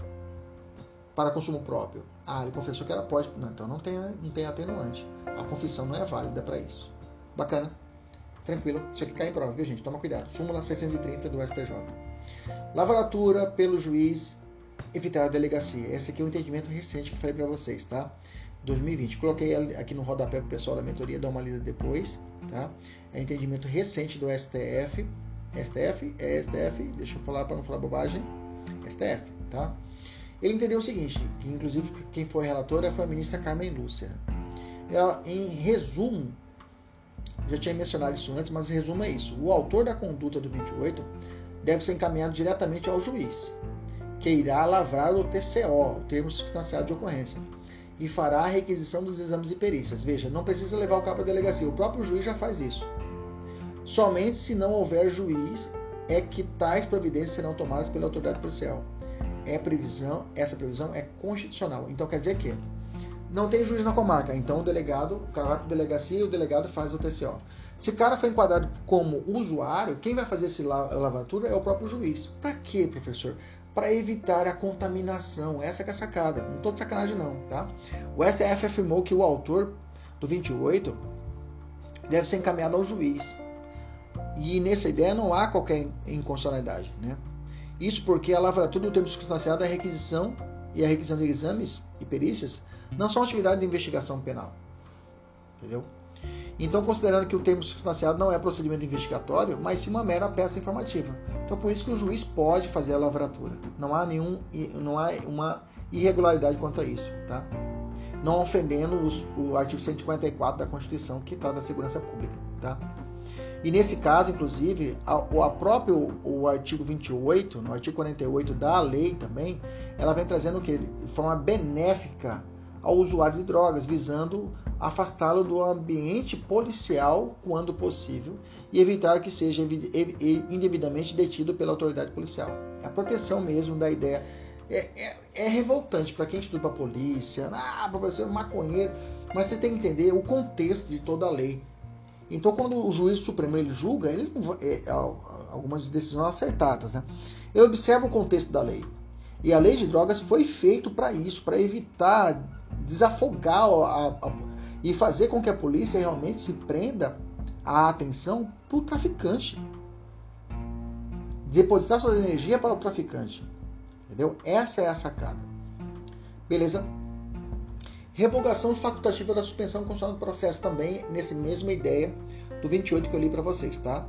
Para consumo próprio? Ah, ele confessou que era porte. Não, então não tem, não tem atenuante. A confissão não é válida para isso. Bacana? Tranquilo. Isso aqui cai em prova, viu, gente? Toma cuidado. Súmula 630 do STJ. Lavratura pelo juiz evitar a delegacia. Esse aqui é um entendimento recente que eu falei para vocês, tá? 2020. Coloquei aqui no rodapé para o pessoal da mentoria dar uma lida depois, tá? É entendimento recente do STF. STF é STF, deixa eu falar para não falar bobagem. STF, tá? Ele entendeu o seguinte, que inclusive quem foi relatora foi a ministra Carmen Lúcia. Ela, em resumo, já tinha mencionado isso antes, mas resumo é isso. O autor da conduta do 28 deve ser encaminhado diretamente ao juiz, que irá lavrar o TCO, o termo substanciado de ocorrência e fará a requisição dos exames e perícias. Veja, não precisa levar o cabo à delegacia, o próprio juiz já faz isso. Somente se não houver juiz é que tais providências serão tomadas pela autoridade policial. É previsão, essa previsão é constitucional. Então quer dizer que não tem juiz na comarca, então o delegado, o cara vai para a delegacia e o delegado faz o TCO. Se o cara foi enquadrado como usuário, quem vai fazer esse lavatura é o próprio juiz. Para quê, professor? Para evitar a contaminação. Essa é a sacada. Não estou de sacanagem não, tá? O STF afirmou que o autor do 28 deve ser encaminhado ao juiz. E nessa ideia não há qualquer inconstitucionalidade, né? Isso porque a lavratura do termo circunstanciado, a requisição e a requisição de exames e perícias não são atividade de investigação penal. Entendeu? Então, considerando que o termo circunstanciado não é procedimento investigatório, mas sim uma mera peça informativa. Então, por isso que o juiz pode fazer a lavratura. Não há nenhum, não há uma irregularidade quanto a isso, tá? Não ofendendo os, o artigo 154 da Constituição que trata da segurança pública, tá? E nesse caso, inclusive, a, a próprio o artigo 28, no artigo 48 da lei também, ela vem trazendo o que de forma benéfica ao usuário de drogas, visando afastá-lo do ambiente policial quando possível e evitar que seja indevidamente detido pela autoridade policial. É a proteção mesmo da ideia. É, é, é revoltante para quem estuda a polícia, ah, professor, maconheiro, mas você tem que entender o contexto de toda a lei. Então, quando o juiz supremo ele julga, ele é, é, algumas decisões acertadas, né? Ele observa o contexto da lei. E a lei de drogas foi feito para isso, para evitar desafogar a, a, e fazer com que a polícia realmente se prenda a atenção para o traficante. Depositar sua energia para o traficante. Entendeu? Essa é a sacada. Beleza? Revogação facultativa da suspensão constitucional do processo também, nessa mesma ideia do 28 que eu li para vocês, tá?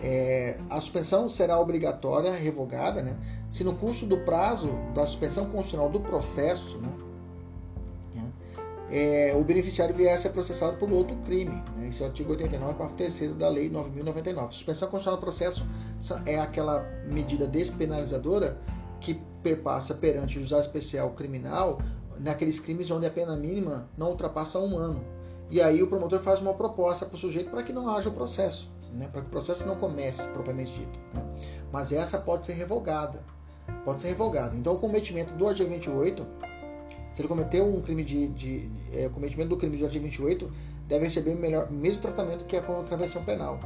É, a suspensão será obrigatória, revogada, né? Se no curso do prazo da suspensão constitucional do processo, né? É, o beneficiário vier a ser processado por outro crime. Né? Esse é o artigo 89, parágrafo 3 da Lei 9.099. Suspensão constitucional do processo é aquela medida despenalizadora que perpassa perante o juizado especial criminal naqueles crimes onde a pena mínima não ultrapassa um ano. E aí o promotor faz uma proposta para o sujeito para que não haja o processo, né? para que o processo não comece propriamente dito. Né? Mas essa pode ser revogada. Pode ser revogada. Então o cometimento do artigo 28 Se ele cometeu um crime de, de, é, cometimento do crime do artigo 28, deve receber o melhor, mesmo tratamento que a contravenção penal,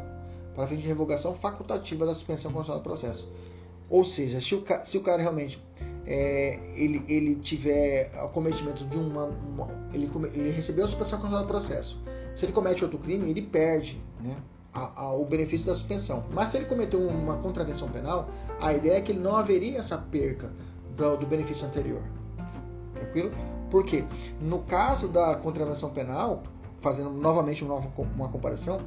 para fim de revogação facultativa da suspensão constitucional do processo. Ou seja, se o, se o cara realmente é, ele, ele tiver o cometimento de uma, uma ele, ele recebeu a suspensão constitucional do processo, se ele comete outro crime, ele perde né, a, a, o benefício da suspensão. Mas se ele cometeu uma contravenção penal, a ideia é que ele não haveria essa perca do, do benefício anterior. Tranquilo? Por quê? No caso da contravenção penal, fazendo novamente uma, uma comparação,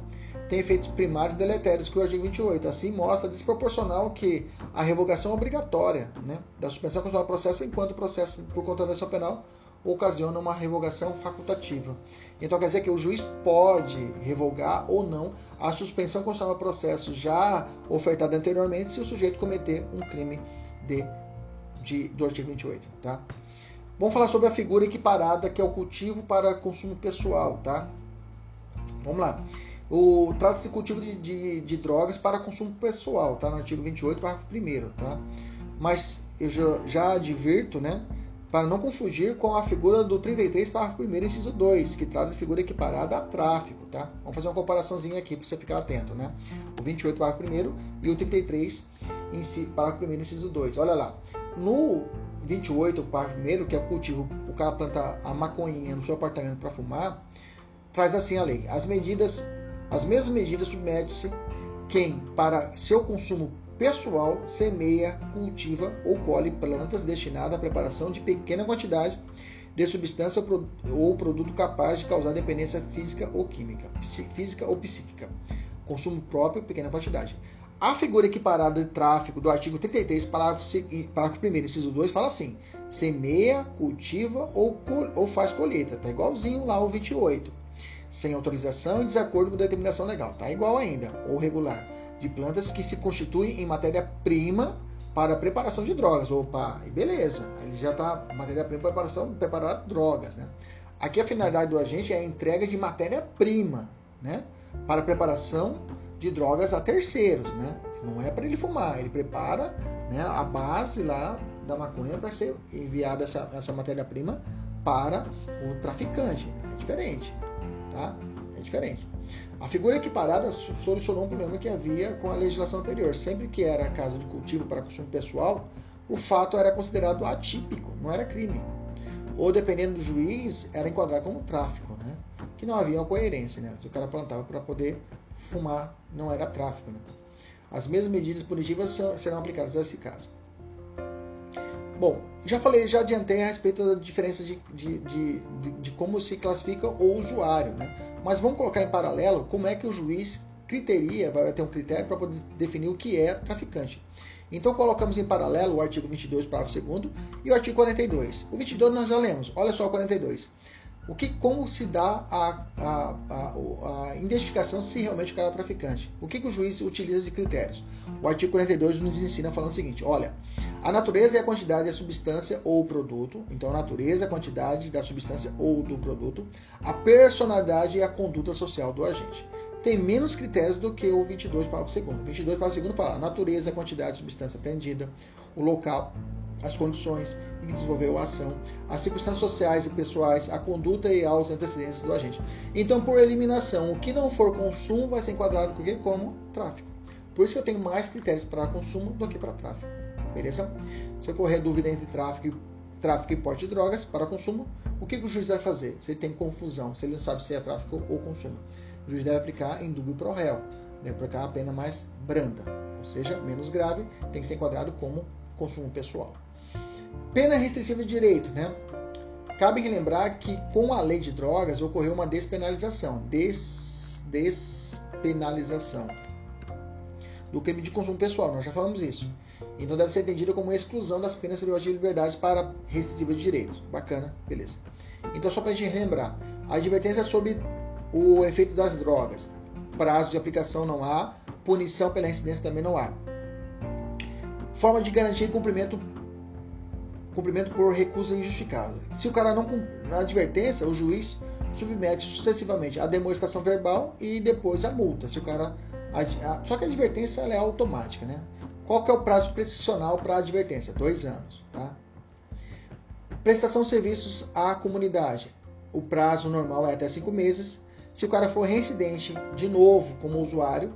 tem efeitos primários deletérios que o artigo 28. Assim, mostra desproporcional que a revogação obrigatória né, da suspensão constitucional do processo enquanto o processo por contravenção penal ocasiona uma revogação facultativa. Então quer dizer que o juiz pode revogar ou não a suspensão constitucional do processo já ofertada anteriormente se o sujeito cometer um crime de, de, do artigo 28. Tá? Vamos falar sobre a figura equiparada que é o cultivo para consumo pessoal. Tá? Vamos lá. O trata-se cultivo de, de, de, drogas para consumo pessoal, tá? No artigo 28, parágrafo 1 tá? Mas eu já, já advirto, né? Para não confundir com a figura do 33, parágrafo 1 inciso 2, que trata de figura equiparada a tráfico, tá? Vamos fazer uma comparaçãozinha aqui para você ficar atento, né? O 28, parágrafo 1 e o 33, parágrafo 1 inciso 2. Olha lá. No 28, parágrafo 1, que é o cultivo, o cara planta a maconhinha no seu apartamento para fumar, traz assim a lei. As medidas as mesmas medidas submete-se quem, para seu consumo pessoal, semeia, cultiva ou colhe plantas destinadas à preparação de pequena quantidade de substância ou produto capaz de causar dependência física ou química, física ou psíquica. Consumo próprio, pequena quantidade. A figura equiparada de tráfico do artigo 33, parágrafo, parágrafo 1, inciso 2, fala assim: semeia, cultiva ou, ou faz colheita. Tá igualzinho lá o 28 sem autorização e desacordo com determinação legal. Tá igual ainda, ou regular, de plantas que se constituem em matéria-prima para preparação de drogas. Opa, beleza, ele já está matéria-prima para preparação, preparar drogas, né? Aqui a finalidade do agente é a entrega de matéria-prima, né? Para preparação de drogas a terceiros, né? Não é para ele fumar, ele prepara né, a base lá da maconha para ser enviada essa, essa matéria-prima para o traficante. É diferente tá? É diferente. A figura equiparada solucionou um problema que havia com a legislação anterior. Sempre que era caso de cultivo para consumo pessoal, o fato era considerado atípico, não era crime. Ou, dependendo do juiz, era enquadrado como tráfico, né? que não havia uma coerência. Né? O cara plantava para poder fumar, não era tráfico. Né? As mesmas medidas punitivas serão aplicadas nesse caso. Bom, já falei, já adiantei a respeito da diferença de, de, de, de, de como se classifica o usuário, né? Mas vamos colocar em paralelo como é que o juiz criteria, vai ter um critério para poder definir o que é traficante. Então colocamos em paralelo o artigo 22, parágrafo 2 e o artigo 42. O 22 nós já lemos, olha só o 42 o que, como se dá a, a, a, a, identificação se realmente o cara é traficante? O que, que o juiz utiliza de critérios? O artigo 42 nos ensina falando o seguinte: olha, a natureza é a quantidade da substância ou produto, então a natureza é a quantidade da substância ou do produto, a personalidade e a conduta social do agente. Tem menos critérios do que o 22 para o segundo. O 22 para o segundo fala a natureza, a quantidade de substância apreendida, o local, as condições em que desenvolveu a ação, as circunstâncias sociais e pessoais, a conduta e aos antecedentes do agente. Então, por eliminação, o que não for consumo vai ser enquadrado como tráfico. Por isso que eu tenho mais critérios para consumo do que para tráfico. Beleza? Se ocorrer dúvida entre tráfico, tráfico e porte de drogas para consumo, o que, o juiz vai fazer? Se ele tem confusão, se ele não sabe se é tráfico ou consumo, o juiz deve aplicar em dúvida pro réu, deve aplicar a pena mais branda, ou seja, menos grave, tem que ser enquadrado como consumo pessoal. Pena restritiva de direito, né? Cabe relembrar que com a lei de drogas ocorreu uma despenalização, des, despenalização do crime de consumo pessoal, nós já falamos isso. Então deve ser entendida como exclusão das penas privativas de liberdade para restritiva de direitos. Bacana, beleza. Então só para a gente relembrar, a advertência sobre o efeito das drogas, prazo de aplicação não há, punição pela incidência também não há. Forma de garantir cumprimento cumprimento por recusa injustificada. Se o cara não na advertência, o juiz submete sucessivamente a demonstração verbal e depois a multa. Se o cara só que a advertência é automática, né? Qual que é o prazo prescricional para a advertência? Dois anos, tá? Prestação de serviços à comunidade. O prazo normal é até cinco meses. Se o cara for reincidente de novo como usuário,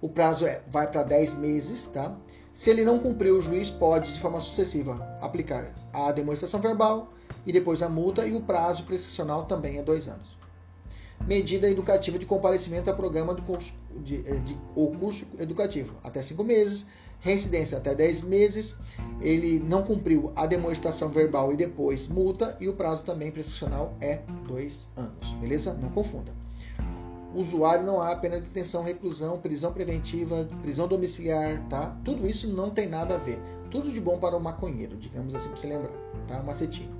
o prazo é, vai para 10 meses, tá? Se ele não cumprir, o juiz pode, de forma sucessiva, aplicar a demonstração verbal e depois a multa, e o prazo prescricional também é dois anos. Medida educativa de comparecimento ao programa do curso, de, eh, de, curso educativo, até cinco meses, reincidência até 10 meses, ele não cumpriu a demonstração verbal e depois multa, e o prazo também prescricional é dois anos, beleza? Não confunda usuário não há pena de detenção, reclusão, prisão preventiva, prisão domiciliar, tá? Tudo isso não tem nada a ver. Tudo de bom para o maconheiro, digamos assim, para você lembrar, tá? Macetinho.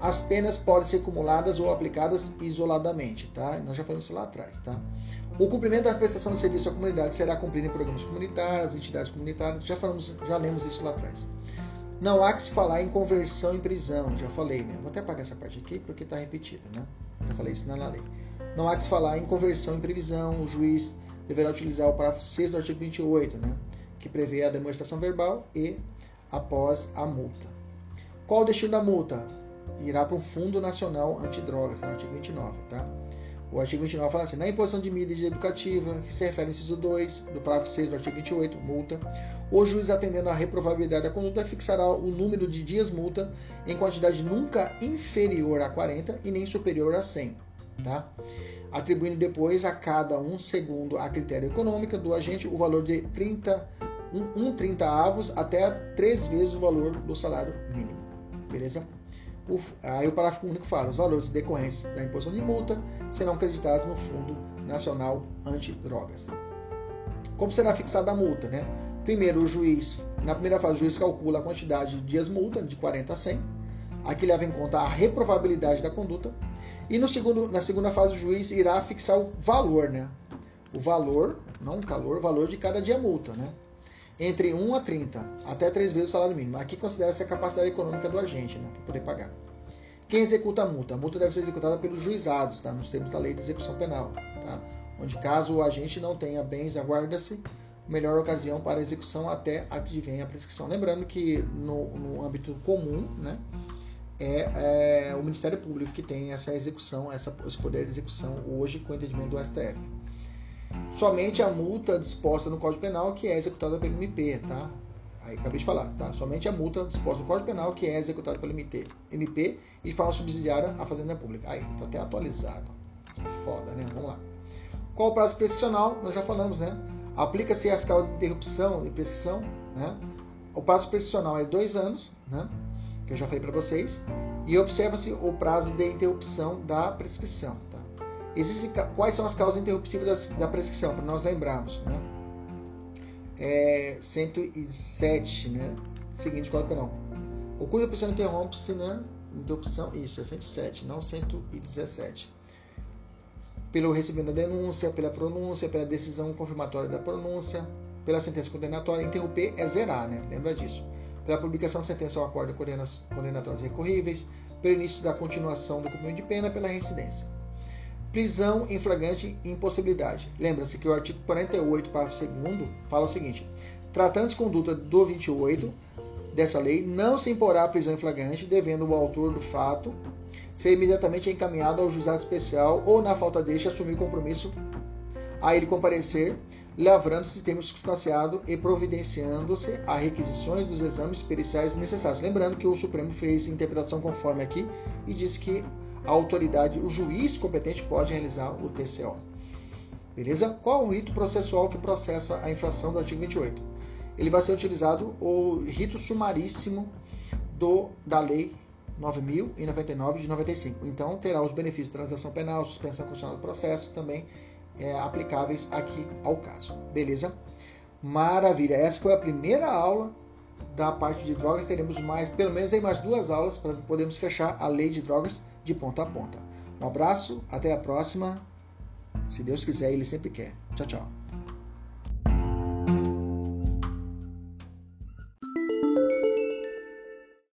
As penas podem ser acumuladas ou aplicadas isoladamente, tá? Nós já falamos isso lá atrás, tá? O cumprimento da prestação de serviço à comunidade será cumprido em programas comunitários, entidades comunitárias, já falamos, já lemos isso lá atrás. Não há que se falar em conversão em prisão, já falei, né? Vou até apagar essa parte aqui porque está repetida, né? Já falei isso na lei. Não há que se falar em conversão em previsão, o juiz deverá utilizar o parágrafo 6 do artigo 28, né, que prevê a demonstração verbal e após a multa. Qual o destino da multa? Irá para um Fundo Nacional Antidrogas, no artigo 29, tá? O artigo 29 fala assim: na imposição de medida educativa, que se refere ao inciso 2 do parágrafo 6 do artigo 28, multa, o juiz, atendendo à reprovabilidade da conduta, fixará o número de dias multa em quantidade nunca inferior a 40 e nem superior a 100 tá? atribuindo depois a cada um segundo a critério econômico do agente o valor de 30, um, um 30 avos até três vezes o valor do salário mínimo. Beleza? O, aí o parágrafo único fala: os valores decorrentes da imposição de multa serão creditados no Fundo Nacional Antidrogas. Como será fixada a multa? Né? Primeiro, o juiz, na primeira fase, o juiz calcula a quantidade de dias multa, de 40 a 100. Aqui leva em conta a reprovabilidade da conduta e no segundo, na segunda fase, o juiz irá fixar o valor, né? O valor, não o calor, o valor de cada dia multa, né? Entre 1 a 30, até 3 vezes o salário mínimo. Aqui considera-se a capacidade econômica do agente, né? Para poder pagar. Quem executa a multa? A multa deve ser executada pelos juizados, tá? Nos termos da lei de execução penal, tá? Onde caso o agente não tenha bens, aguarda-se melhor ocasião para execução até a que vem a prescrição. Lembrando que no, no âmbito comum, né? É, é, o Ministério Público que tem essa execução, essa, esse poder de execução hoje com o entendimento do STF. Somente a multa disposta no Código Penal que é executada pelo MP, tá? Aí acabei de falar, tá? Somente a multa disposta no Código Penal que é executada pelo MP, MP e de forma subsidiária à Fazenda Pública. Aí, tá até atualizado. Foda, né? Vamos lá. Qual o prazo prescricional? Nós já falamos, né? Aplica-se as causas de interrupção e prescrição, né? O prazo prescricional é dois anos, né? Que eu já falei para vocês, e observa-se o prazo de interrupção da prescrição. Tá? Existem, quais são as causas interruptivas da, da prescrição, para nós lembrarmos? Né? É 107, né? Seguinte, Código Penal. O cuja pessoa interrompe-se, né? Interrupção, isso, é 107, não 117. Pelo recebimento da denúncia, pela pronúncia, pela decisão confirmatória da pronúncia, pela sentença condenatória, interromper é zerar, né? Lembra disso pela publicação da sentença ou acordo condenatórios recorríveis, pelo início da continuação do cumprimento de pena pela reincidência. Prisão em flagrante impossibilidade. Lembra-se que o artigo 48, parágrafo 2 fala o seguinte: tratando-se conduta do 28 dessa lei, não se imporá a prisão em flagrante, devendo o autor do fato ser imediatamente encaminhado ao juizado especial ou, na falta deste, assumir o compromisso a ele comparecer lavrando-se termo circunstanciado e providenciando-se a requisições dos exames periciais necessários. Lembrando que o Supremo fez interpretação conforme aqui e disse que a autoridade, o juiz competente pode realizar o TCO. Beleza? Qual o rito processual que processa a infração do artigo 28? Ele vai ser utilizado o rito sumaríssimo do, da lei 9.099 de 95. Então, terá os benefícios de transação penal, suspensão constitucional do processo também é, aplicáveis aqui ao caso. Beleza? Maravilha. Essa foi a primeira aula da parte de drogas. Teremos mais, pelo menos aí mais duas aulas para podermos fechar a lei de drogas de ponta a ponta. Um abraço, até a próxima. Se Deus quiser, Ele sempre quer. Tchau, tchau.